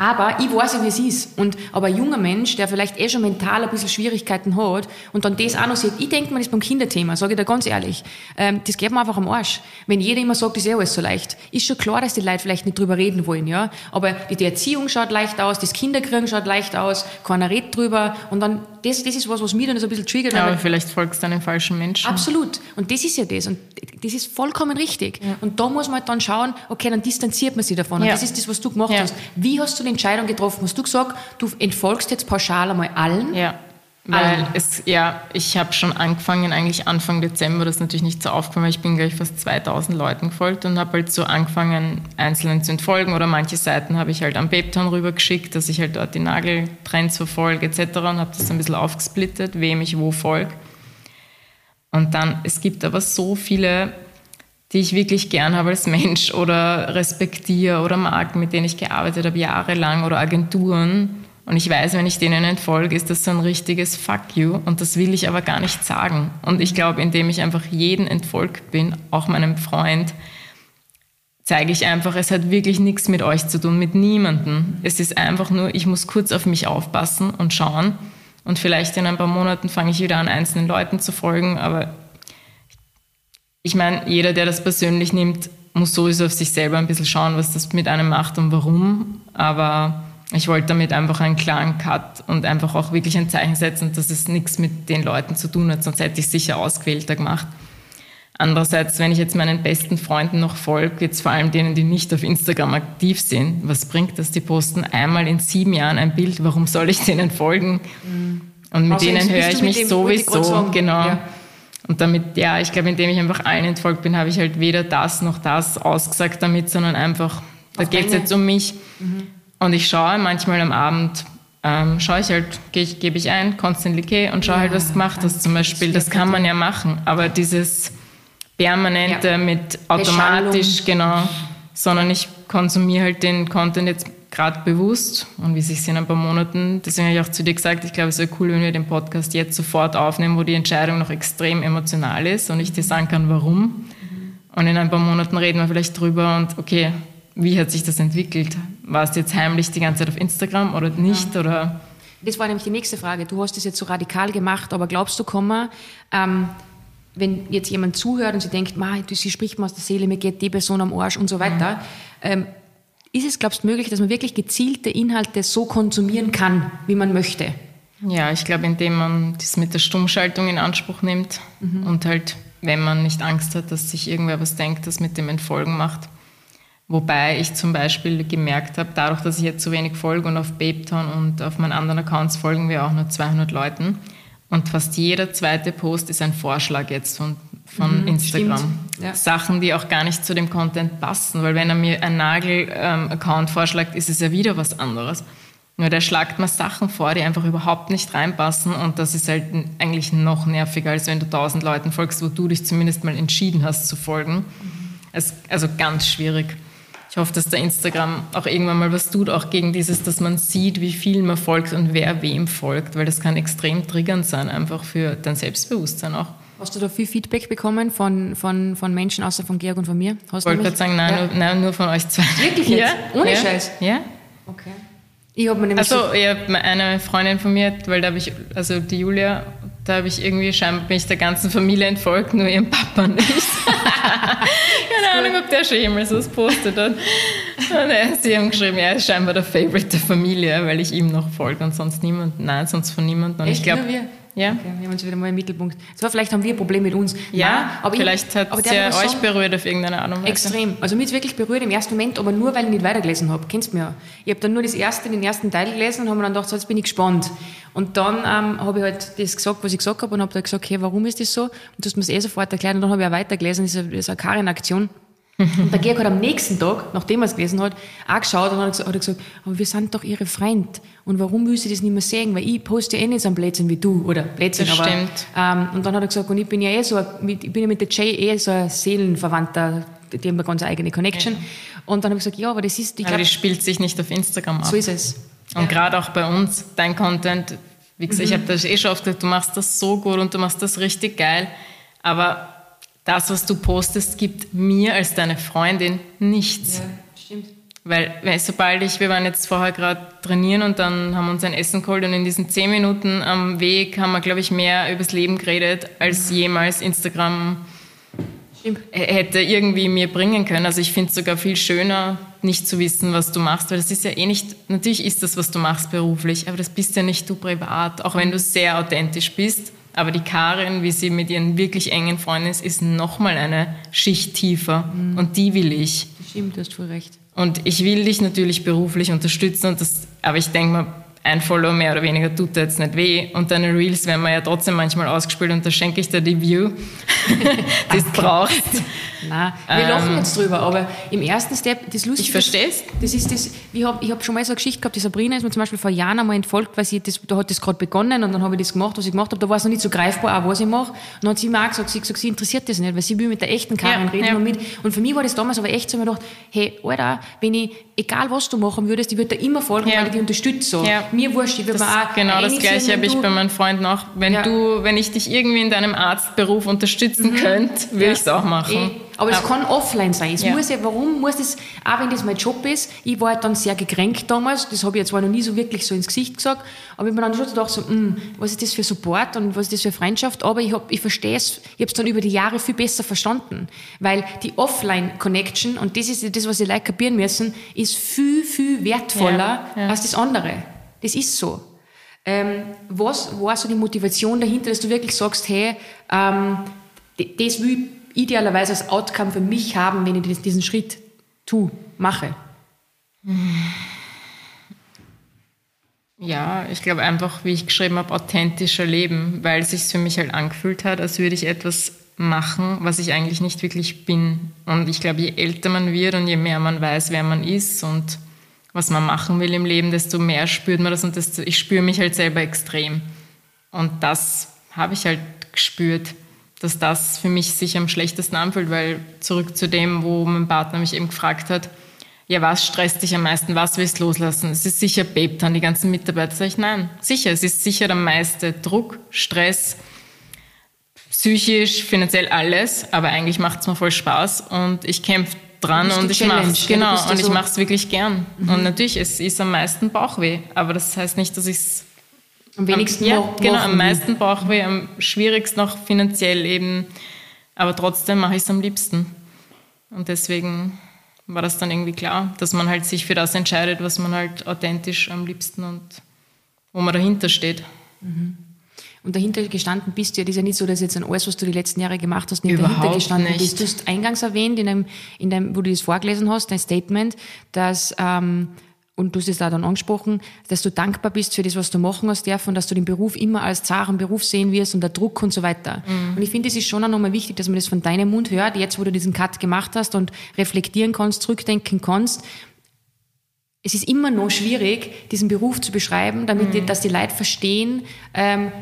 aber ich weiß ja, wie es ist. Und, aber ein junger Mensch, der vielleicht eh schon mental ein bisschen Schwierigkeiten hat und dann das auch noch sieht, ich denke mir das beim Kinderthema, sage ich dir ganz ehrlich, ähm, das geht mir einfach am Arsch. Wenn jeder immer sagt, das ist eh alles so leicht, ist schon klar, dass die Leute vielleicht nicht drüber reden wollen, ja. Aber die, die Erziehung schaut leicht aus, das Kinderkriegen schaut leicht aus, keiner redet drüber und dann, das, das ist was, was mich dann so ein bisschen triggert. Ja, aber vielleicht folgst du einem falschen Menschen. Absolut. Und das ist ja das. Und das ist vollkommen richtig. Ja. Und da muss man halt dann schauen, okay, dann distanziert man sich davon. Und ja. das ist das, was du gemacht hast. Wie hast du die Entscheidung getroffen? Hast du gesagt, du entfolgst jetzt pauschal einmal allen? Ja. Weil es, ja, ich habe schon angefangen, eigentlich Anfang Dezember, das ist natürlich nicht so aufgekommen, weil ich bin gleich fast 2000 Leuten gefolgt und habe halt so angefangen, einzelnen zu entfolgen oder manche Seiten habe ich halt am Babetown rübergeschickt, dass ich halt dort die Nageltrends verfolge etc. und habe das ein bisschen aufgesplittet, wem ich wo folge. Und dann, es gibt aber so viele die ich wirklich gern habe als Mensch oder respektiere oder mag, mit denen ich gearbeitet habe jahrelang oder Agenturen. Und ich weiß, wenn ich denen entfolge, ist das so ein richtiges Fuck you. Und das will ich aber gar nicht sagen. Und ich glaube, indem ich einfach jeden entfolgt bin, auch meinem Freund, zeige ich einfach, es hat wirklich nichts mit euch zu tun, mit niemandem. Es ist einfach nur, ich muss kurz auf mich aufpassen und schauen. Und vielleicht in ein paar Monaten fange ich wieder an, einzelnen Leuten zu folgen, aber ich meine, jeder, der das persönlich nimmt, muss sowieso auf sich selber ein bisschen schauen, was das mit einem macht und warum. Aber ich wollte damit einfach einen klaren Cut und einfach auch wirklich ein Zeichen setzen, dass es nichts mit den Leuten zu tun hat, sonst hätte ich es sicher ausgewählter gemacht. Andererseits, wenn ich jetzt meinen besten Freunden noch folge, jetzt vor allem denen, die nicht auf Instagram aktiv sind, was bringt das? Die posten einmal in sieben Jahren ein Bild, warum soll ich denen folgen? Mhm. Und mit also denen höre ich mich sowieso, genau. Ja. Und damit, ja, ich glaube, indem ich einfach allen entfolgt bin, habe ich halt weder das noch das ausgesagt damit, sondern einfach, da geht es jetzt um mich. Mhm. Und ich schaue manchmal am Abend, ähm, schaue ich halt, ich, gebe ich ein, Constantly K und schaue ja, halt, was du gemacht hast zum Beispiel. Das kann man ja machen. Aber dieses permanente ja. mit automatisch, genau, sondern ich konsumiere halt den Content jetzt gerade bewusst und wie sich in ein paar Monaten, deswegen habe ich auch zu dir gesagt, ich glaube, es wäre cool, wenn wir den Podcast jetzt sofort aufnehmen, wo die Entscheidung noch extrem emotional ist und ich dir sagen kann, warum. Und in ein paar Monaten reden wir vielleicht drüber und okay, wie hat sich das entwickelt? War es jetzt heimlich die ganze Zeit auf Instagram oder nicht? Ja. Oder? Das war nämlich die nächste Frage. Du hast das jetzt so radikal gemacht, aber glaubst du, Komma, ähm, wenn jetzt jemand zuhört und sie denkt, sie spricht mir aus der Seele, mir geht die Person am Arsch und so weiter, mhm. ähm, ist es, glaubst du, möglich, dass man wirklich gezielte Inhalte so konsumieren kann, wie man möchte? Ja, ich glaube, indem man das mit der Stummschaltung in Anspruch nimmt mhm. und halt, wenn man nicht Angst hat, dass sich irgendwer was denkt, das mit dem Entfolgen macht. Wobei ich zum Beispiel gemerkt habe, dadurch, dass ich jetzt so wenig folge und auf Babetown und auf meinen anderen Accounts folgen wir auch nur 200 Leuten, und fast jeder zweite Post ist ein Vorschlag jetzt von, von mhm, Instagram. Ja. Sachen, die auch gar nicht zu dem Content passen, weil wenn er mir einen Nagel-Account ähm, vorschlägt, ist es ja wieder was anderes. Nur der schlagt mir Sachen vor, die einfach überhaupt nicht reinpassen und das ist halt eigentlich noch nerviger, als wenn du tausend Leuten folgst, wo du dich zumindest mal entschieden hast zu folgen. Mhm. Also ganz schwierig. Ich hoffe, dass der Instagram auch irgendwann mal was tut, auch gegen dieses, dass man sieht, wie viel man folgt und wer wem folgt, weil das kann extrem triggernd sein, einfach für dein Selbstbewusstsein auch. Hast du da viel Feedback bekommen von, von, von Menschen, außer von Georg und von mir? ich wollte gerade sagen, nein, ja. nur, nein, nur von euch zwei. Wirklich jetzt? Ja. Ohne ja. Scheiß? Ja. Okay. Ich habe mir nämlich also, ja, eine Freundin von mir, weil da habe ich, also die Julia, da habe ich irgendwie scheinbar bin ich der ganzen Familie entfolgt, nur ihrem Papa nicht. Keine Ahnung, ob der schon jemals was postet hat. Und sie haben geschrieben, er ist scheinbar der Favorite der Familie, weil ich ihm noch folge und sonst niemand. Nein, sonst von niemandem. Und Echt? ich glaube, ja. Okay, wir haben uns wieder mal im Mittelpunkt. So, vielleicht haben wir ein Problem mit uns. Ja, Nein, aber vielleicht hat es ja euch berührt auf irgendeine Weise. Extrem. Also mich wirklich berührt im ersten Moment, aber nur, weil ich nicht weitergelesen habe. Kennst du mich ja. Ich habe dann nur das erste, den ersten Teil gelesen und habe mir dann gedacht, so, jetzt bin ich gespannt. Und dann ähm, habe ich halt das gesagt, was ich gesagt habe und habe dann gesagt, okay, warum ist das so? Und du hast mir es eh sofort erklärt und dann habe ich auch weitergelesen. Das ist eine, das ist eine Karin-Aktion. Und der Georg hat am nächsten Tag, nachdem er es gelesen hat, auch geschaut und hat gesagt, aber wir sind doch ihre Freund. Und warum will sie das nicht mehr sehen? Weil ich poste ja eh nicht so einen Blödsinn wie du. Oder Blödsinn, das aber, stimmt. Ähm, und dann hat er gesagt, und ich bin ja eh so, ich bin ja mit der Jay eh so ein Seelenverwandter, die haben eine ganz eigene Connection. Ja. Und dann habe ich gesagt, ja, aber das ist... Ich aber glaub, das spielt sich nicht auf Instagram ab. So ist es. Und ja. gerade auch bei uns, dein Content, wie gesagt, mhm. ich habe das eh schon oft gesagt, du machst das so gut und du machst das richtig geil. Aber das, was du postest, gibt mir als deine Freundin nichts. Ja, stimmt. Weil, weil sobald ich, wir waren jetzt vorher gerade trainieren und dann haben wir uns ein Essen geholt und in diesen zehn Minuten am Weg haben wir, glaube ich, mehr übers Leben geredet, als jemals Instagram Stimmt. hätte irgendwie mir bringen können. Also ich finde es sogar viel schöner, nicht zu wissen, was du machst, weil das ist ja eh nicht, natürlich ist das, was du machst beruflich, aber das bist ja nicht du privat, auch wenn du sehr authentisch bist. Aber die Karin, wie sie mit ihren wirklich engen Freunden ist, ist nochmal eine Schicht tiefer. Mhm. Und die will ich. Stimmt, du hast voll recht. Und ich will dich natürlich beruflich unterstützen. Das, aber ich denke mal, ein Follow mehr oder weniger tut dir jetzt nicht weh. Und deine Reels werden mir ja trotzdem manchmal ausgespielt und da schenke ich dir die View, die du brauchst. Nein, wir ähm, lachen jetzt drüber, aber im ersten Step, das Lustige Ich verstehe Das ist das, ich habe ich hab schon mal so eine Geschichte gehabt, die Sabrina ist mir zum Beispiel vor Jahren einmal entfolgt, weil sie das, da hat das gerade begonnen und dann habe ich das gemacht, was ich gemacht habe, da war es noch nicht so greifbar, auch was ich mache. Und dann hat sie mir auch gesagt, sie, gesagt, sie interessiert das nicht, weil sie will mit der echten Karin ja, reden ja. und mit. Und für mich war das damals aber echt so, ich mir gedacht, hey, Alter, wenn ich, egal was du machen würdest, ich würde dir immer folgen, ja. weil ich dich unterstütze. So. Ja. Mir wurscht, ich würde mir auch Genau das Gleiche habe ich bei meinen Freunden auch. Wenn du, wenn ich dich irgendwie in deinem Arztberuf unterstützen mhm. könnte, würde ich es auch machen. Eh. Aber es kann offline sein. Es ja. muss ja, warum muss das, auch wenn das mein Job ist, ich war halt dann sehr gekränkt damals, das habe ich jetzt zwar noch nie so wirklich so ins Gesicht gesagt, aber ich mir dann schon gedacht, so, mh, hm, was ist das für Support und was ist das für Freundschaft, aber ich, hab, ich verstehe es, ich habe es dann über die Jahre viel besser verstanden, weil die Offline-Connection, und das ist das, was die Leute kapieren müssen, ist viel, viel wertvoller ja, ja. als das andere. Das ist so. Ähm, was war so die Motivation dahinter, dass du wirklich sagst, hey, ähm, das will idealerweise als Outcome für mich haben, wenn ich diesen Schritt tue, mache? Ja, ich glaube einfach, wie ich geschrieben habe, authentischer leben, weil es sich für mich halt angefühlt hat, als würde ich etwas machen, was ich eigentlich nicht wirklich bin. Und ich glaube, je älter man wird und je mehr man weiß, wer man ist und was man machen will im Leben, desto mehr spürt man das und desto, ich spüre mich halt selber extrem. Und das habe ich halt gespürt, dass das für mich sich am schlechtesten anfühlt, weil zurück zu dem, wo mein Partner mich eben gefragt hat, ja, was stresst dich am meisten, was willst du loslassen? Es ist sicher Babe die ganzen Mitarbeiter. Sag ich, nein, sicher, es ist sicher der meiste Druck, Stress, psychisch, finanziell alles, aber eigentlich macht es mir voll Spaß und ich kämpfe dran und ich mache es genau und so ich mache es wirklich gern. Mhm. Und natürlich, es ist am meisten Bauchweh, aber das heißt nicht, dass ich es am wenigsten am, ja, genau, am meisten Bauchweh, am schwierigsten noch finanziell eben, aber trotzdem mache ich es am liebsten. Und deswegen war das dann irgendwie klar, dass man halt sich für das entscheidet, was man halt authentisch am liebsten und wo man dahinter steht. Mhm. Und dahinter gestanden bist du ja, das ist ja nicht so, dass jetzt an alles, was du die letzten Jahre gemacht hast, nicht Überhaupt dahinter gestanden nicht. bist. Du hast eingangs erwähnt, in einem, in dem, wo du das vorgelesen hast, dein Statement, dass ähm, und du hast es da dann angesprochen, dass du dankbar bist für das, was du machen hast dürfen dass du den Beruf immer als zaren Beruf sehen wirst und der Druck und so weiter. Mhm. Und ich finde, es ist schon auch nochmal wichtig, dass man das von deinem Mund hört, jetzt wo du diesen Cut gemacht hast und reflektieren kannst, zurückdenken kannst. Es ist immer noch schwierig, diesen Beruf zu beschreiben, damit mhm. die, dass die Leute verstehen, ähm,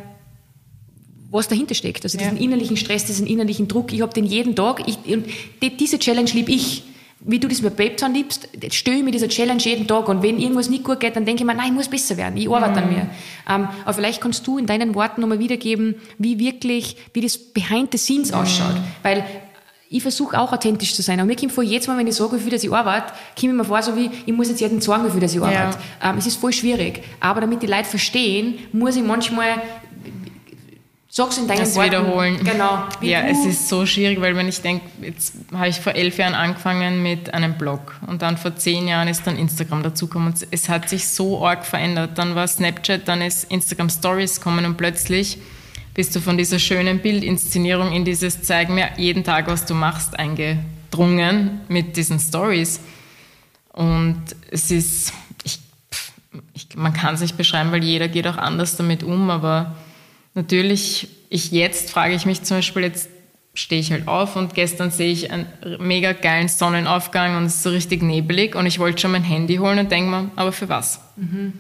was dahinter steckt. Also diesen ja. innerlichen Stress, diesen innerlichen Druck. Ich habe den jeden Tag. Ich, und die, diese Challenge liebe ich wie du das mit Babetown liebst, störe ich mir dieser Challenge jeden Tag. Und wenn irgendwas nicht gut geht, dann denke ich mir, nein, ich muss besser werden. Ich arbeite mhm. an mir. Ähm, aber vielleicht kannst du in deinen Worten nochmal wiedergeben, wie wirklich, wie das behind the scenes mhm. ausschaut. Weil ich versuche auch authentisch zu sein. Und mir kommt vor, jedes Mal, wenn ich sage, wie dass ich arbeite, komme ich mir vor, so wie, ich muss jetzt jeden sagen, wie dass ich arbeite. Ja. Ähm, es ist voll schwierig. Aber damit die Leute verstehen, muss ich manchmal Sag's in deinen das Worten. wiederholen. Genau. ja, es ist so schwierig, weil wenn ich denke, jetzt habe ich vor elf Jahren angefangen mit einem Blog und dann vor zehn Jahren ist dann Instagram dazugekommen und es hat sich so arg verändert. Dann war Snapchat, dann ist Instagram Stories kommen und plötzlich bist du von dieser schönen Bildinszenierung in dieses Zeig mir jeden Tag, was du machst, eingedrungen mit diesen Stories. Und es ist, ich, ich, man kann es nicht beschreiben, weil jeder geht auch anders damit um, aber natürlich, ich jetzt frage ich mich zum Beispiel, jetzt stehe ich halt auf und gestern sehe ich einen mega geilen Sonnenaufgang und es ist so richtig nebelig und ich wollte schon mein Handy holen und denke mir, aber für was? Mhm.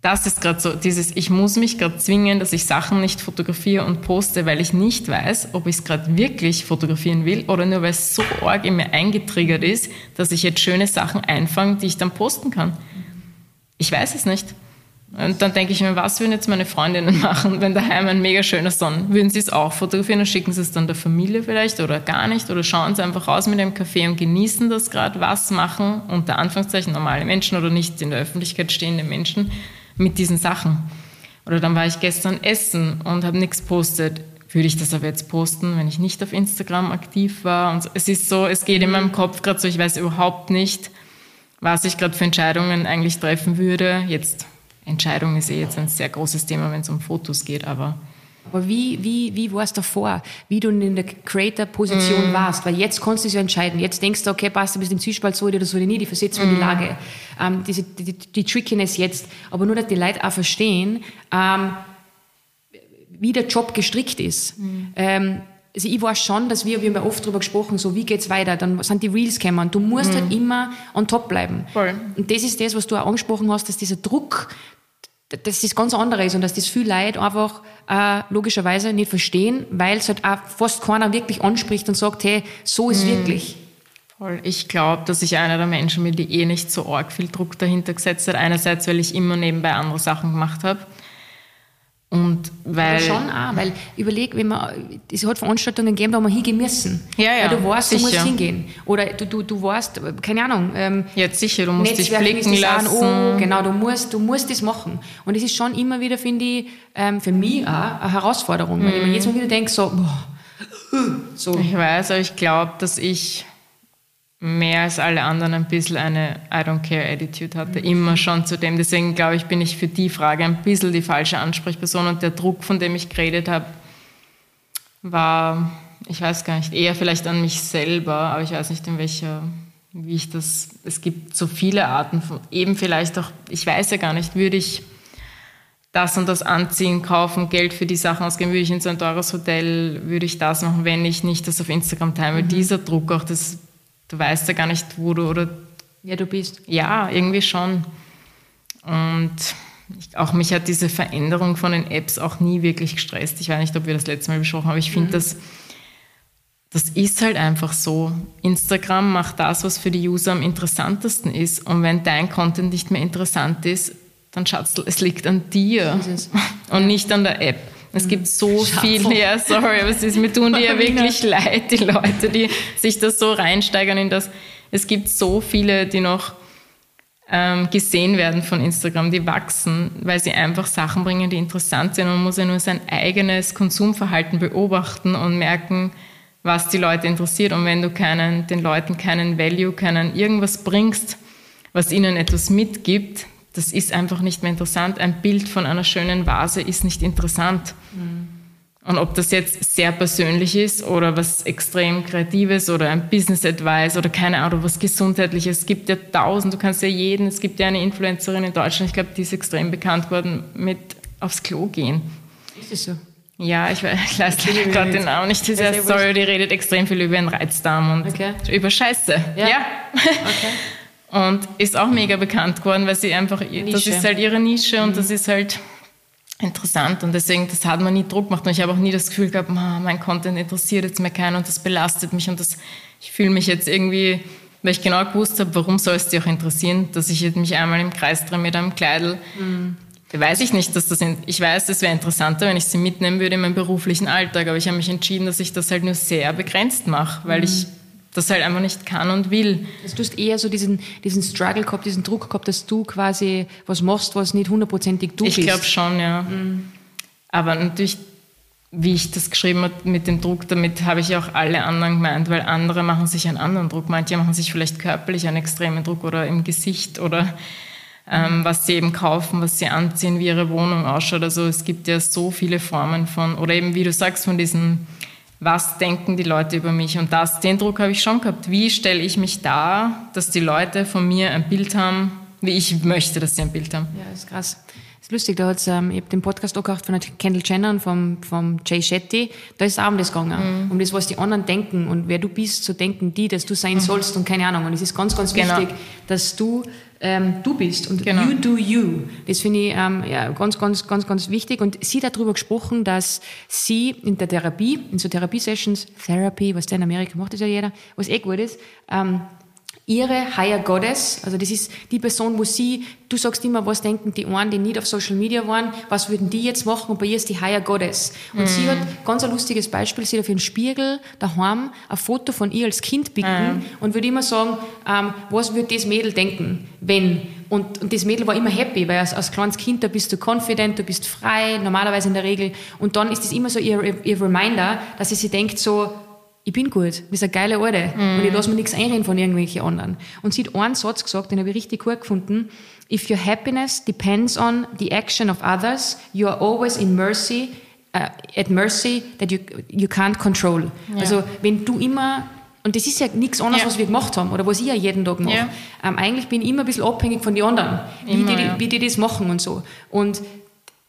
Das ist gerade so, dieses, ich muss mich gerade zwingen, dass ich Sachen nicht fotografiere und poste, weil ich nicht weiß, ob ich es gerade wirklich fotografieren will oder nur weil es so arg in mir eingetriggert ist, dass ich jetzt schöne Sachen einfange, die ich dann posten kann. Ich weiß es nicht. Und dann denke ich mir, was würden jetzt meine Freundinnen machen, wenn daheim ein mega schöner Sonn? Würden sie es auch fotografieren und schicken sie es dann der Familie vielleicht oder gar nicht? Oder schauen sie einfach raus mit dem Kaffee und genießen das gerade? Was machen unter Anführungszeichen normale Menschen oder nicht in der Öffentlichkeit stehende Menschen mit diesen Sachen? Oder dann war ich gestern essen und habe nichts postet. Würde ich das aber jetzt posten, wenn ich nicht auf Instagram aktiv war? Und es ist so, es geht in meinem Kopf gerade so, ich weiß überhaupt nicht, was ich gerade für Entscheidungen eigentlich treffen würde. Jetzt Entscheidung ist eh jetzt ein sehr großes Thema, wenn es um Fotos geht, aber. Aber wie, wie, wie war es davor, wie du in der Creator-Position mm. warst? Weil jetzt kannst du es ja entscheiden. Jetzt denkst du, okay, passt, du bist im Zwiespalt, so oder so oder nie, die versetzt mm. in die Lage. Ähm, diese, die, die, Trickiness jetzt. Aber nur, dass die Leute auch verstehen, ähm, wie der Job gestrickt ist. Mm. Ähm, also ich weiß schon, dass wir, wir haben ja oft darüber gesprochen, so wie geht's weiter, dann sind die Reels gekommen. Du musst halt immer on top bleiben. Voll. Und das ist das, was du auch angesprochen hast, dass dieser Druck, dass das ganz andere ist und dass das viel Leute einfach äh, logischerweise nicht verstehen, weil es halt auch fast keiner wirklich anspricht und sagt, hey, so ist mhm. wirklich. Voll. Ich glaube, dass ich einer der Menschen bin, die eh nicht so arg viel Druck dahinter gesetzt hat. Einerseits, weil ich immer nebenbei andere Sachen gemacht habe. Und weil. Ja, schon auch, weil überleg, wenn man, es hat Veranstaltungen gegeben, da haben wir hingehen müssen. Ja, ja. Weil du weißt, sicher. du musst hingehen. Oder du, du, du weißt, keine Ahnung. Ähm, ja, sicher, du musst Netzwerk dich blicken lassen. oh, genau, du musst, du musst das machen. Und es ist schon immer wieder, finde ich, ähm, für mich auch eine Herausforderung. Mhm. Wenn ich mir jetzt mal wieder denke, so, boah, so. Ich weiß, aber ich glaube, dass ich mehr als alle anderen ein bisschen eine I don't care Attitude hatte, immer schon zu dem. Deswegen glaube ich, bin ich für die Frage ein bisschen die falsche Ansprechperson und der Druck, von dem ich geredet habe, war ich weiß gar nicht, eher vielleicht an mich selber, aber ich weiß nicht, in welcher, wie ich das, es gibt so viele Arten von, eben vielleicht auch, ich weiß ja gar nicht, würde ich das und das anziehen, kaufen, Geld für die Sachen ausgeben, würde ich in so ein teures Hotel, würde ich das machen, wenn ich nicht das auf Instagram teile. Mhm. dieser Druck auch, das, du weißt ja gar nicht, wo du oder... Ja, du bist. Ja, irgendwie schon. Und ich, auch mich hat diese Veränderung von den Apps auch nie wirklich gestresst. Ich weiß nicht, ob wir das letzte Mal besprochen haben, aber ich finde, mhm. das, das ist halt einfach so. Instagram macht das, was für die User am interessantesten ist. Und wenn dein Content nicht mehr interessant ist, dann Schatzel, es liegt an dir und nicht an der App. Es gibt so viele, ja, sorry, aber es ist, mir tun die ja wirklich leid, die Leute, die sich das so reinsteigern in das. Es gibt so viele, die noch ähm, gesehen werden von Instagram, die wachsen, weil sie einfach Sachen bringen, die interessant sind. Man muss ja nur sein eigenes Konsumverhalten beobachten und merken, was die Leute interessiert. Und wenn du keinen, den Leuten keinen Value, keinen irgendwas bringst, was ihnen etwas mitgibt, das ist einfach nicht mehr interessant. Ein Bild von einer schönen Vase ist nicht interessant. Mhm. Und ob das jetzt sehr persönlich ist oder was extrem Kreatives oder ein Business Advice oder keine Ahnung, was Gesundheitliches. Es gibt ja tausend, du kannst ja jeden, es gibt ja eine Influencerin in Deutschland, ich glaube, die ist extrem bekannt geworden mit aufs Klo gehen. Ist das so? Ja, ich, weiß gerade den Namen nicht. Die ist ja, sorry, die redet extrem viel über den Reizdarm und okay. über Scheiße. Ja. ja. Okay. Und ist auch mega bekannt geworden, weil sie einfach, Nische. das ist halt ihre Nische und mhm. das ist halt interessant und deswegen, das hat man nie Druck gemacht und ich habe auch nie das Gefühl gehabt, mein Content interessiert jetzt mehr keinen und das belastet mich und das, ich fühle mich jetzt irgendwie, weil ich genau gewusst habe, warum soll es dir auch interessieren, dass ich mich einmal im Kreis drehe mit einem Kleidel. Mhm. Weiß ich nicht, dass das, in, ich weiß, es wäre interessanter, wenn ich sie mitnehmen würde in meinem beruflichen Alltag, aber ich habe mich entschieden, dass ich das halt nur sehr begrenzt mache, weil mhm. ich das halt einfach nicht kann und will. Also du hast eher so diesen, diesen Struggle gehabt, diesen Druck gehabt, dass du quasi was machst, was nicht hundertprozentig du ich bist. Ich glaube schon, ja. Mhm. Aber natürlich, wie ich das geschrieben habe mit dem Druck, damit habe ich auch alle anderen gemeint, weil andere machen sich einen anderen Druck. Manche machen sich vielleicht körperlich einen extremen Druck oder im Gesicht oder ähm, was sie eben kaufen, was sie anziehen, wie ihre Wohnung ausschaut. Also es gibt ja so viele Formen von, oder eben wie du sagst, von diesen was denken die Leute über mich? Und das, den Druck habe ich schon gehabt. Wie stelle ich mich dar, dass die Leute von mir ein Bild haben, wie ich möchte, dass sie ein Bild haben? Ja, das ist krass. Das ist lustig, da hat's, ähm, ich habe den Podcast auch gehabt von Kendall Jenner und vom, vom Jay Shetty. Da ist es auch um das gegangen. Mhm. Um das, was die anderen denken und wer du bist, so denken die, dass du sein mhm. sollst und keine Ahnung. Und es ist ganz, ganz genau. wichtig, dass du ähm, du bist und genau. you do you. Das finde ich ähm, ja, ganz, ganz, ganz, ganz wichtig. Und sie hat darüber gesprochen, dass sie in der Therapie, in so Therapie-Sessions, Therapy, was der in Amerika macht, das ja jeder, was eh gut ist, ähm, ihre Higher Goddess, also das ist die Person, wo sie, du sagst immer, was denken die einen, die nicht auf Social Media waren, was würden die jetzt machen und bei ihr ist die Higher Goddess. Und mm. sie mhm. hat ganz ein lustiges Beispiel, sie hat auf ihren Spiegel daheim ein Foto von ihr als Kind picken mm. und würde immer sagen, ähm, was würde das Mädel denken, wenn und, und das Mädel war immer happy, weil als, als kleines Kind, da bist du confident, du bist frei, normalerweise in der Regel. Und dann ist das immer so ihr, ihr Reminder, dass sie sich denkt so, ich bin gut, das ist eine geile Orde mm. und ich lasse mir nichts einreden von irgendwelchen anderen. Und sie hat einen Satz gesagt, den habe ich richtig gut gefunden. If your happiness depends on the action of others, you are always in mercy, uh, at mercy that you, you can't control. Ja. Also wenn du immer und das ist ja nichts anderes, ja. was wir gemacht haben oder was ich ja jeden Tag mache. Ja. Ähm, eigentlich bin ich immer ein bisschen abhängig von den anderen, immer, wie, die, ja. wie die das machen und so. Und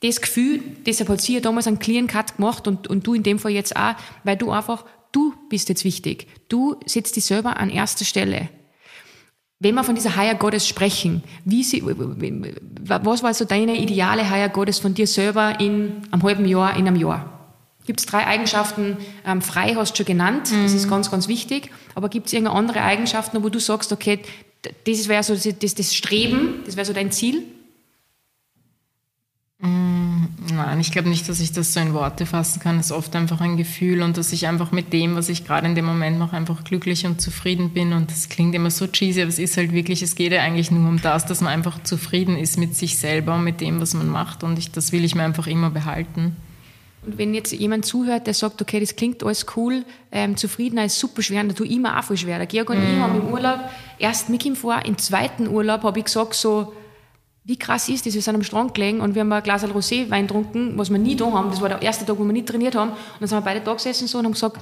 das Gefühl, deshalb hat sie ja damals einen Clean Cut gemacht und, und du in dem Fall jetzt auch, weil du einfach Du bist jetzt wichtig. Du setzt dich selber an erster Stelle. Wenn wir von dieser Higher Goddess sprechen, wie sie, was war so deine ideale Higher Goddess von dir selber in einem halben Jahr, in einem Jahr? Gibt es drei Eigenschaften, ähm, frei hast du schon genannt, mhm. das ist ganz, ganz wichtig, aber gibt es irgendeine andere Eigenschaften, wo du sagst, okay, das wäre so das, das Streben, das wäre so dein Ziel? Mm, nein, ich glaube nicht, dass ich das so in Worte fassen kann. Es ist oft einfach ein Gefühl und dass ich einfach mit dem, was ich gerade in dem Moment mache, einfach glücklich und zufrieden bin. Und das klingt immer so cheesy, aber es ist halt wirklich, es geht ja eigentlich nur um das, dass man einfach zufrieden ist mit sich selber und mit dem, was man macht. Und ich, das will ich mir einfach immer behalten. Und wenn jetzt jemand zuhört, der sagt, okay, das klingt alles cool, ähm, Zufriedenheit ist super schwer, dann tue ich immer auch viel schwer. Der Georg und mm. ich haben im Urlaub, erst mit ihm vor, im zweiten Urlaub habe ich gesagt so, wie krass ist das? Wir sind am Strand gelegen und wir haben ein Glas Rosé-Wein getrunken, was wir nie da haben. Das war der erste Tag, wo wir nicht trainiert haben. Und dann sind wir beide da gesessen so und haben gesagt,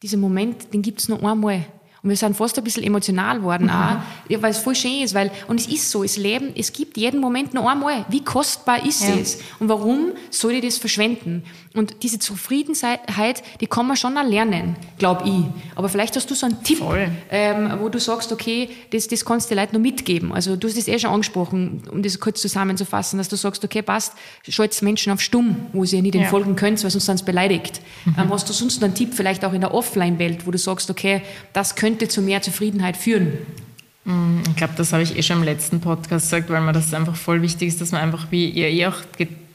dieser Moment, den gibt's nur einmal. Und wir sind fast ein bisschen emotional geworden, mhm. auch, weil es voll schön ist. Weil, und es ist so, das Leben, es gibt jeden Moment nur einmal. Wie kostbar ist ja. es? Und warum soll ich das verschwenden? Und diese Zufriedenheit, die kann man schon lernen, glaube ich. Aber vielleicht hast du so einen Tipp, ähm, wo du sagst, okay, das, das kannst du den Leuten noch mitgeben. Also du hast das eh schon angesprochen, um das kurz zusammenzufassen, dass du sagst, okay, passt, schaltet Menschen auf stumm, wo sie ja nicht ja. folgen könnt, weil sonst sind sie beleidigt. Mhm. Ähm, hast du sonst einen Tipp, vielleicht auch in der Offline-Welt, wo du sagst, okay, das könnte zu mehr Zufriedenheit führen? Mm, ich glaube, das habe ich eh schon im letzten Podcast gesagt, weil mir das einfach voll wichtig ist, dass man einfach, wie ihr eh auch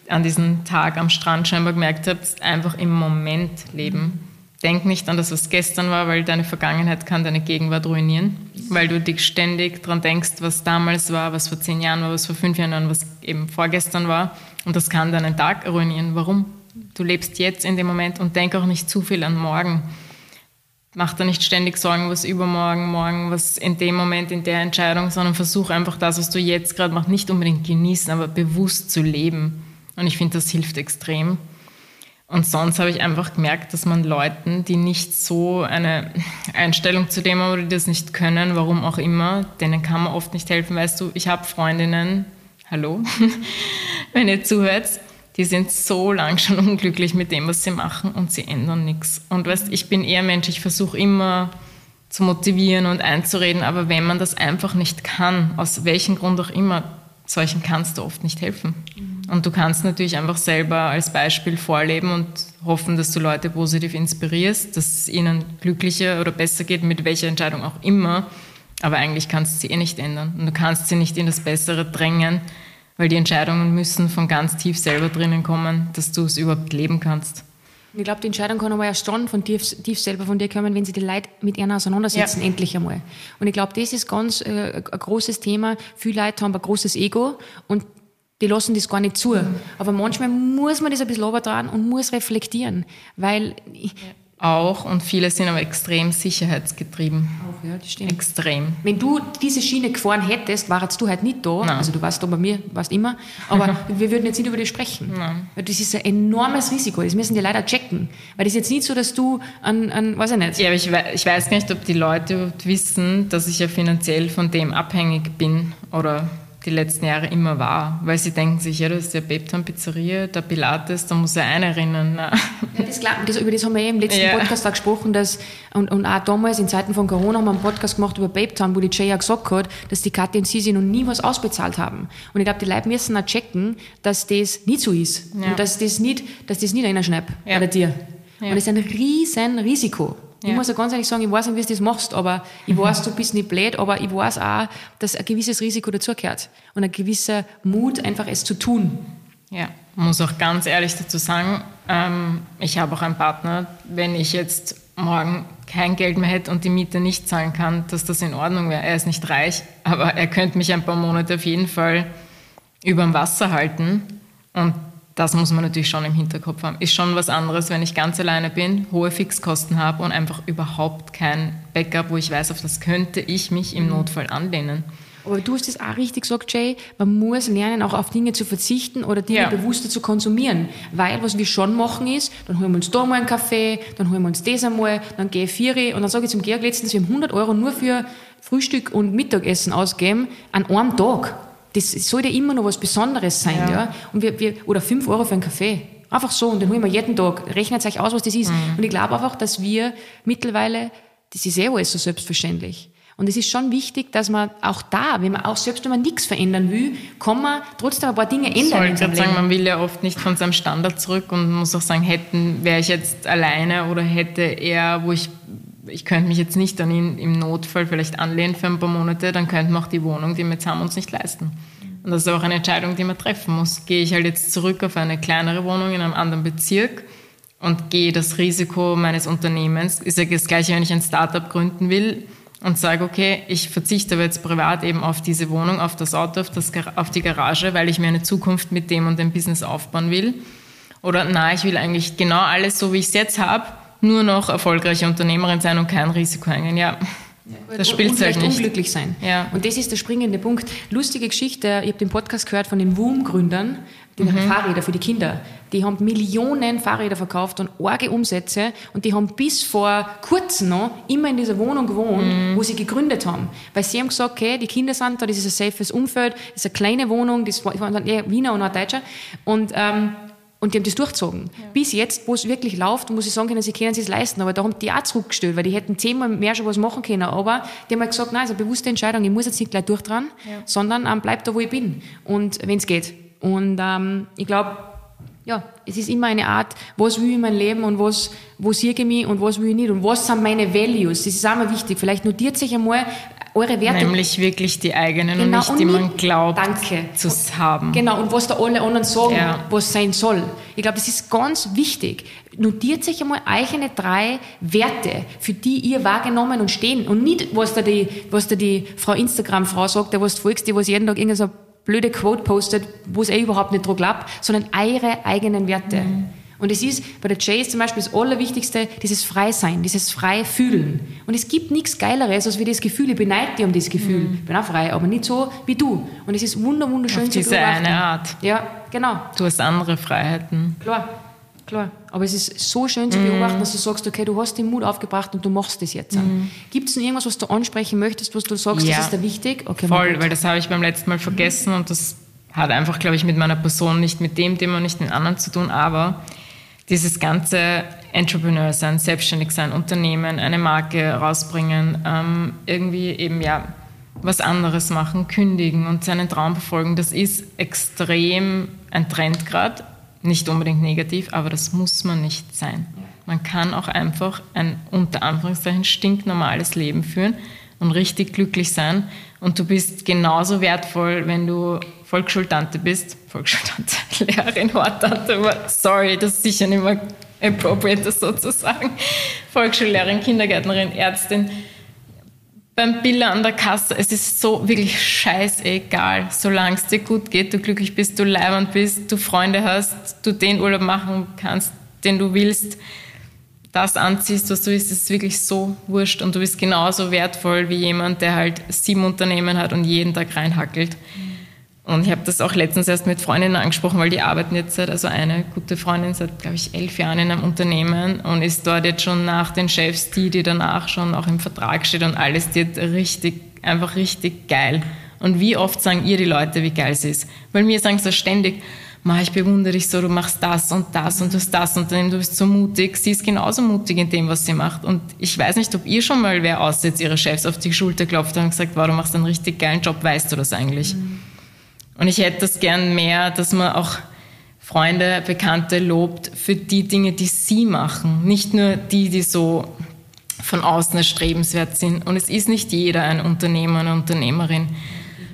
an diesem Tag am Strand scheinbar gemerkt habt, einfach im Moment leben. Denk nicht an das, was gestern war, weil deine Vergangenheit kann deine Gegenwart ruinieren, weil du dich ständig daran denkst, was damals war, was vor zehn Jahren war, was vor fünf Jahren war, was eben vorgestern war. Und das kann deinen Tag ruinieren. Warum? Du lebst jetzt in dem Moment und denk auch nicht zu viel an morgen. Mach da nicht ständig Sorgen, was übermorgen, morgen, was in dem Moment, in der Entscheidung, sondern versuch einfach das, was du jetzt gerade machst, nicht unbedingt genießen, aber bewusst zu leben. Und ich finde, das hilft extrem. Und sonst habe ich einfach gemerkt, dass man Leuten, die nicht so eine Einstellung zu dem haben oder die das nicht können, warum auch immer, denen kann man oft nicht helfen. Weißt du, ich habe Freundinnen, hallo, wenn ihr zuhört, die sind so lang schon unglücklich mit dem, was sie machen und sie ändern nichts. Und weißt, ich bin eher Mensch, ich versuche immer zu motivieren und einzureden, aber wenn man das einfach nicht kann, aus welchem Grund auch immer, solchen kannst du oft nicht helfen. Mhm. Und du kannst natürlich einfach selber als Beispiel vorleben und hoffen, dass du Leute positiv inspirierst, dass es ihnen glücklicher oder besser geht, mit welcher Entscheidung auch immer. Aber eigentlich kannst du sie eh nicht ändern. Und du kannst sie nicht in das Bessere drängen, weil die Entscheidungen müssen von ganz tief selber drinnen kommen, dass du es überhaupt leben kannst. Ich glaube, die Entscheidung kann aber erst dann von tief, tief selber von dir kommen, wenn sie die Leute mit ihnen auseinandersetzen, ja. endlich einmal. Und ich glaube, das ist ganz äh, ein großes Thema. Viele Leute haben ein großes Ego und die lassen das gar nicht zu. Aber manchmal muss man das ein bisschen runtertragen und muss reflektieren, weil... Auch und viele sind aber extrem sicherheitsgetrieben. Auch, ja, das stimmt. Extrem. Wenn du diese Schiene gefahren hättest, warst du halt nicht da. Nein. Also du warst da bei mir, warst immer. Aber wir würden jetzt nicht über das sprechen. Nein. Weil das ist ein enormes Risiko. Das müssen die leider checken. Weil das ist jetzt nicht so, dass du an, an weiß ich nicht. Ja, aber ich, ich weiß nicht, ob die Leute wissen, dass ich ja finanziell von dem abhängig bin oder die letzten Jahre immer war. Weil sie denken sich, ja, das ist ja Bebtan Pizzeria, der Pilates, da muss er einrennen. Ja, das, das, über das haben wir eh im letzten ja. Podcast auch gesprochen, dass, und, und auch damals in Zeiten von Corona haben wir einen Podcast gemacht über Bebtan, wo die Jay ja gesagt hat, dass die Katja und sie noch nie was ausbezahlt haben. Und ich glaube, die Leute müssen auch checken, dass das nicht so ist. Ja. Und dass das nicht, dass das nicht einer schnappt ja. bei dir. Und das ist ein riesen Risiko. Ich muss ja ganz ehrlich sagen, ich weiß nicht, wie du das machst, aber ich mhm. weiß, du bist nicht blöd, aber ich weiß auch, dass ein gewisses Risiko dazugehört und ein gewisser Mut, einfach es zu tun. Ja, muss auch ganz ehrlich dazu sagen, ähm, ich habe auch einen Partner, wenn ich jetzt morgen kein Geld mehr hätte und die Miete nicht zahlen kann, dass das in Ordnung wäre. Er ist nicht reich, aber er könnte mich ein paar Monate auf jeden Fall über dem Wasser halten und das muss man natürlich schon im Hinterkopf haben. Ist schon was anderes, wenn ich ganz alleine bin, hohe Fixkosten habe und einfach überhaupt kein Backup, wo ich weiß, auf das könnte ich mich im Notfall anlehnen. Aber du hast es auch richtig gesagt, Jay, man muss lernen, auch auf Dinge zu verzichten oder Dinge ja. bewusster zu konsumieren. Weil was wir schon machen ist, dann holen wir uns da mal einen Kaffee, dann holen wir uns das einmal, dann gehe ich vier und dann sage ich zum Georg letztens, wir haben 100 Euro nur für Frühstück und Mittagessen ausgeben an einem Tag das sollte immer noch was Besonderes sein, ja. ja? Und wir, wir, oder 5 Euro für einen Kaffee. Einfach so, und den holen wir jeden Tag. Rechnet euch aus, was das ist. Mhm. Und ich glaube einfach, dass wir mittlerweile, das ist eh alles so selbstverständlich. Und es ist schon wichtig, dass man auch da, wenn man auch selbst wenn man nichts verändern will, kann man trotzdem ein paar Dinge ändern. Ich wollte sagen, man will ja oft nicht von seinem Standard zurück und muss auch sagen, hätten, wäre ich jetzt alleine oder hätte er, wo ich ich könnte mich jetzt nicht an ihn im Notfall vielleicht anlehnen für ein paar Monate, dann könnte man auch die Wohnung, die wir jetzt haben, uns nicht leisten. Und das ist auch eine Entscheidung, die man treffen muss. Gehe ich halt jetzt zurück auf eine kleinere Wohnung in einem anderen Bezirk und gehe das Risiko meines Unternehmens, ist ja das gleiche, wenn ich ein Startup gründen will und sage, okay, ich verzichte aber jetzt privat eben auf diese Wohnung, auf das Auto, auf, das, auf die Garage, weil ich mir eine Zukunft mit dem und dem Business aufbauen will. Oder na, ich will eigentlich genau alles so, wie ich es jetzt habe, nur noch erfolgreiche Unternehmerin sein und kein Risiko eingehen. Ja, das spielt halt nicht. unglücklich sein. Ja. Und das ist der springende Punkt. Lustige Geschichte, ich habe den Podcast gehört von den WUM-Gründern, die mhm. Fahrräder für die Kinder. Die haben Millionen Fahrräder verkauft und arge Umsätze und die haben bis vor kurzem noch immer in dieser Wohnung gewohnt, mhm. wo sie gegründet haben. Weil sie haben gesagt, okay, die Kinder sind da, das ist ein safes Umfeld, das ist eine kleine Wohnung, das waren eher Wiener und Deutscher. Und ähm, und die haben das durchgezogen. Ja. Bis jetzt, wo es wirklich läuft, muss ich sagen können, sie können es leisten. Aber da haben die auch zurückgestellt, weil die hätten zehnmal mehr schon was machen können. Aber die haben halt gesagt, nein, es ist eine bewusste Entscheidung, ich muss jetzt nicht gleich durchdran, ja. sondern ähm, bleib da, wo ich bin. Und wenn es geht. Und ähm, ich glaube, ja, es ist immer eine Art, was will ich in meinem Leben und was, wo sehe ich mich und was will ich nicht und was sind meine Values. Das ist auch mal wichtig. Vielleicht notiert sich einmal eure Werte. Nämlich wirklich die eigenen genau, und nicht die man glaubt danke. zu haben. Genau, und was da alle anderen sagen, ja. was sein soll. Ich glaube, das ist ganz wichtig. Notiert sich einmal eigene drei Werte, für die ihr wahrgenommen und stehen. Und nicht, was da die, was da die Frau Instagram-Frau sagt, der was du folgst, die was jeden Tag irgendeine so blöde Quote postet, wo es eh überhaupt nicht dran glaubt, sondern eure eigenen Werte. Mhm. Und es ist bei der Chase zum Beispiel das Allerwichtigste, dieses Freisein, dieses frei fühlen. Und es gibt nichts Geileres, als wie das Gefühl, ich beneide dich um das Gefühl. Mhm. Ich bin auch frei, aber nicht so wie du. Und es ist wunderschön Auf diese eine Art. Ja, genau. Du hast andere Freiheiten. Klar, klar. Aber es ist so schön zu beobachten, mhm. dass du sagst, okay, du hast den Mut aufgebracht und du machst das jetzt. Mhm. Gibt es denn irgendwas, was du ansprechen möchtest, was du sagst, ja. das ist da wichtig? Okay, Voll, weil das habe ich beim letzten Mal vergessen und das hat einfach, glaube ich, mit meiner Person nicht mit dem Thema, nicht mit anderen zu tun, aber dieses ganze Entrepreneur sein, selbstständig sein, Unternehmen, eine Marke rausbringen, ähm, irgendwie eben ja was anderes machen, kündigen und seinen Traum verfolgen, das ist extrem ein Trend gerade. Nicht unbedingt negativ, aber das muss man nicht sein. Man kann auch einfach ein unter Anführungszeichen stinknormales Leben führen und richtig glücklich sein. Und du bist genauso wertvoll, wenn du Volksschultante bist, Volksschultante, Lehrerin, Hortante, aber sorry, das ist sicher nicht mehr appropriate, das so zu sagen. Volksschullehrerin, Kindergärtnerin, Ärztin, beim Biller an der Kasse, es ist so wirklich scheißegal, solange es dir gut geht, du glücklich bist, du leibend bist, du Freunde hast, du den Urlaub machen kannst, den du willst, das anziehst, was du bist, ist wirklich so wurscht und du bist genauso wertvoll wie jemand, der halt sieben Unternehmen hat und jeden Tag reinhackelt. Und ich habe das auch letztens erst mit Freundinnen angesprochen, weil die arbeiten jetzt seit, also eine gute Freundin seit, glaube ich, elf Jahren in einem Unternehmen und ist dort jetzt schon nach den Chefs, die, die danach schon auch im Vertrag steht und alles, die hat richtig, einfach richtig geil. Und wie oft sagen ihr die Leute, wie geil sie ist? Weil mir sagen sie ständig, Ma, ich bewundere dich so, du machst das und das und du hast das und du bist so mutig. Sie ist genauso mutig in dem, was sie macht. Und ich weiß nicht, ob ihr schon mal wer außer ihre Chefs auf die Schulter klopft und gesagt, wow, du machst einen richtig geilen Job, weißt du das eigentlich? Mhm. Und ich hätte das gern mehr, dass man auch Freunde, Bekannte lobt für die Dinge, die sie machen. Nicht nur die, die so von außen erstrebenswert sind. Und es ist nicht jeder ein Unternehmer, eine Unternehmerin.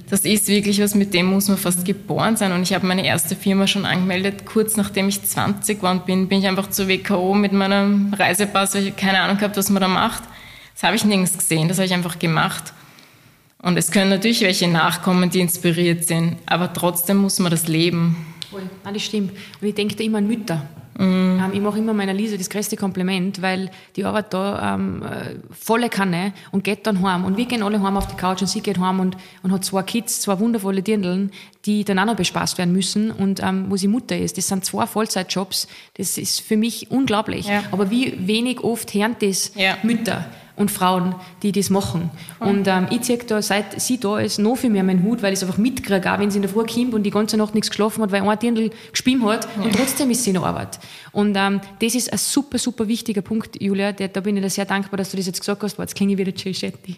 Das ist wirklich was, mit dem muss man fast geboren sein. Und ich habe meine erste Firma schon angemeldet. Kurz nachdem ich 20 geworden bin, bin ich einfach zur WKO mit meinem Reisepass, weil ich keine Ahnung gehabt, was man da macht. Das habe ich nirgends gesehen, das habe ich einfach gemacht. Und es können natürlich welche nachkommen, die inspiriert sind, aber trotzdem muss man das leben. Voll. Das stimmt. Und ich denke da immer an Mütter. Mm. ich mache immer meiner Lisa das größte Kompliment, weil die arbeitet da ähm, äh, volle Kanne und geht dann heim. Und wir gehen alle heim auf die Couch und sie geht heim und, und hat zwei Kids, zwei wundervolle Dirndln, die dann auch noch bespaßt werden müssen und ähm, wo sie Mutter ist. Das sind zwei Vollzeitjobs. Das ist für mich unglaublich. Ja. Aber wie wenig oft hören das ja. Mütter und Frauen, die das machen. Mhm. Und ähm, ich ziehe da, seit sie da ist, noch viel mehr meinen Hut, weil ich es einfach mitkriege, auch wenn sie in der Früh kommt und die ganze Nacht nichts geschlafen hat, weil ein Dirndl gespielt hat ja. und trotzdem ist sie in der Arbeit. Und ähm, das ist ein super, super wichtiger Punkt, Julia, der, da bin ich dir sehr dankbar, dass du das jetzt gesagt hast, weil jetzt klinge ich wieder Shetty.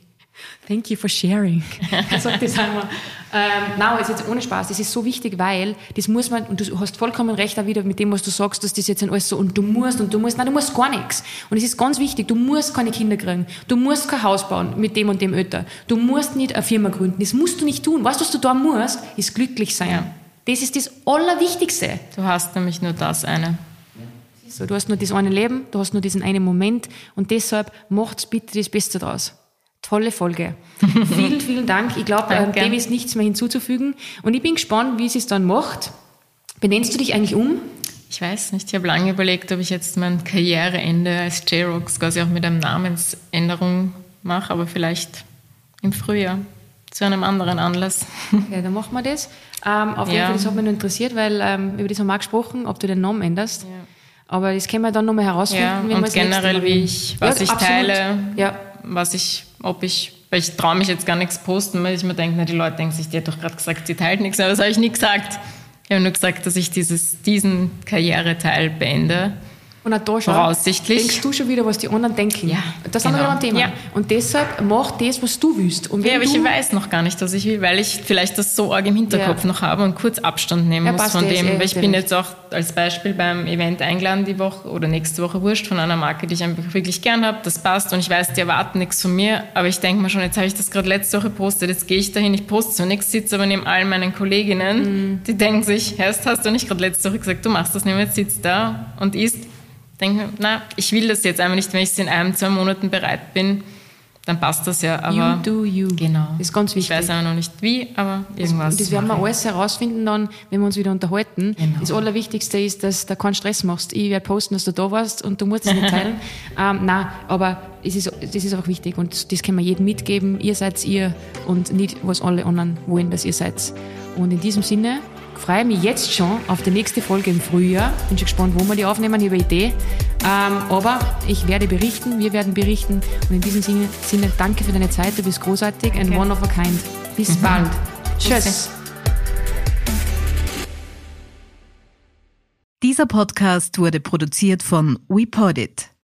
Thank you for sharing. Sagt das einmal. Ähm, nein, ist jetzt ohne Spaß. Das ist so wichtig, weil das muss man, und du hast vollkommen recht auch wieder mit dem, was du sagst, dass das jetzt alles so, und du musst, und du musst, nein, du musst gar nichts. Und es ist ganz wichtig, du musst keine Kinder kriegen. Du musst kein Haus bauen mit dem und dem Ötter. Du musst nicht eine Firma gründen. Das musst du nicht tun. Was, was du da musst, ist glücklich sein. Ja. Das ist das Allerwichtigste. Du hast nämlich nur das eine. So, du hast nur das eine Leben, du hast nur diesen einen Moment und deshalb macht's bitte das Beste draus. Tolle Folge. vielen, vielen Dank. Ich glaube, äh, dem ist nichts mehr hinzuzufügen. Und ich bin gespannt, wie sie es dann macht. Benennst du dich eigentlich um? Ich weiß nicht. Ich habe lange überlegt, ob ich jetzt mein Karriereende als J-Rocks quasi auch mit einer Namensänderung mache, aber vielleicht im Frühjahr zu einem anderen Anlass. Okay, dann machen wir das. Ähm, auf jeden Ja. Fall, das hat mich nur interessiert, weil ähm, über das haben wir gesprochen, ob du den Namen änderst. Ja. Aber das können wir dann nochmal herausfinden, Ja, wenn und generell, wie ich, was ich absolut. teile, Ja, was ich, ob ich, weil ich traue mich jetzt gar nichts posten, weil ich mir denke, na, die Leute denken sich, die hat doch gerade gesagt, sie teilt nichts, aber das habe ich nie gesagt. Ich habe nur gesagt, dass ich dieses, diesen Karriereteil beende. Und auch da Voraussichtlich. denkst du schon wieder, was die anderen denken. Ja, das sind wir genau. beim Thema. Ja. Und deshalb mach das, was du willst. Und Ja, aber ich weiß noch gar nicht, was ich will, weil ich vielleicht das so arg im Hinterkopf Ja. noch habe und kurz Abstand nehmen Ja, muss von dem. Weil ich bin jetzt auch als Beispiel beim Event eingeladen die Woche oder nächste Woche wurscht von einer Marke, die ich einfach wirklich gern habe. Das passt und ich weiß, die erwarten nichts von mir. Aber ich denke mir schon, jetzt habe ich das gerade letzte Woche gepostet, jetzt gehe ich dahin, ich poste so nichts, sitze aber neben all meinen Kolleginnen, Mhm. die denken sich, Herst, hast du nicht gerade letzte Woche gesagt, du machst das nicht mehr, jetzt sitzt da und isst. Denke na, ich will das jetzt einfach nicht, wenn ich es in einem, zwei Monaten bereit bin, dann passt das ja. Aber you do you. Genau. Das ist ganz Ich wichtig. weiß aber noch nicht wie, aber irgendwas. Und das werden wir ich. alles herausfinden dann, wenn wir uns wieder unterhalten. Genau. Das Allerwichtigste ist, dass du keinen Stress machst. Ich werde posten, dass du da warst und du musst es nicht teilen. ähm, nein, aber es ist, das ist auch wichtig und das können wir jedem mitgeben. Ihr seid ihr und nicht, was alle anderen wollen, dass ihr seid. Und in diesem Sinne freue ich mich jetzt schon auf die nächste Folge im Frühjahr. Bin schon gespannt, wo wir die aufnehmen, ich habe eine Idee. Ähm, aber ich werde berichten, wir werden berichten. Und in diesem Sinne, Sinne danke für deine Zeit, du bist großartig and Danke. one of a kind. Bis bald. Tschüss. Dieser Podcast wurde produziert von WePodit.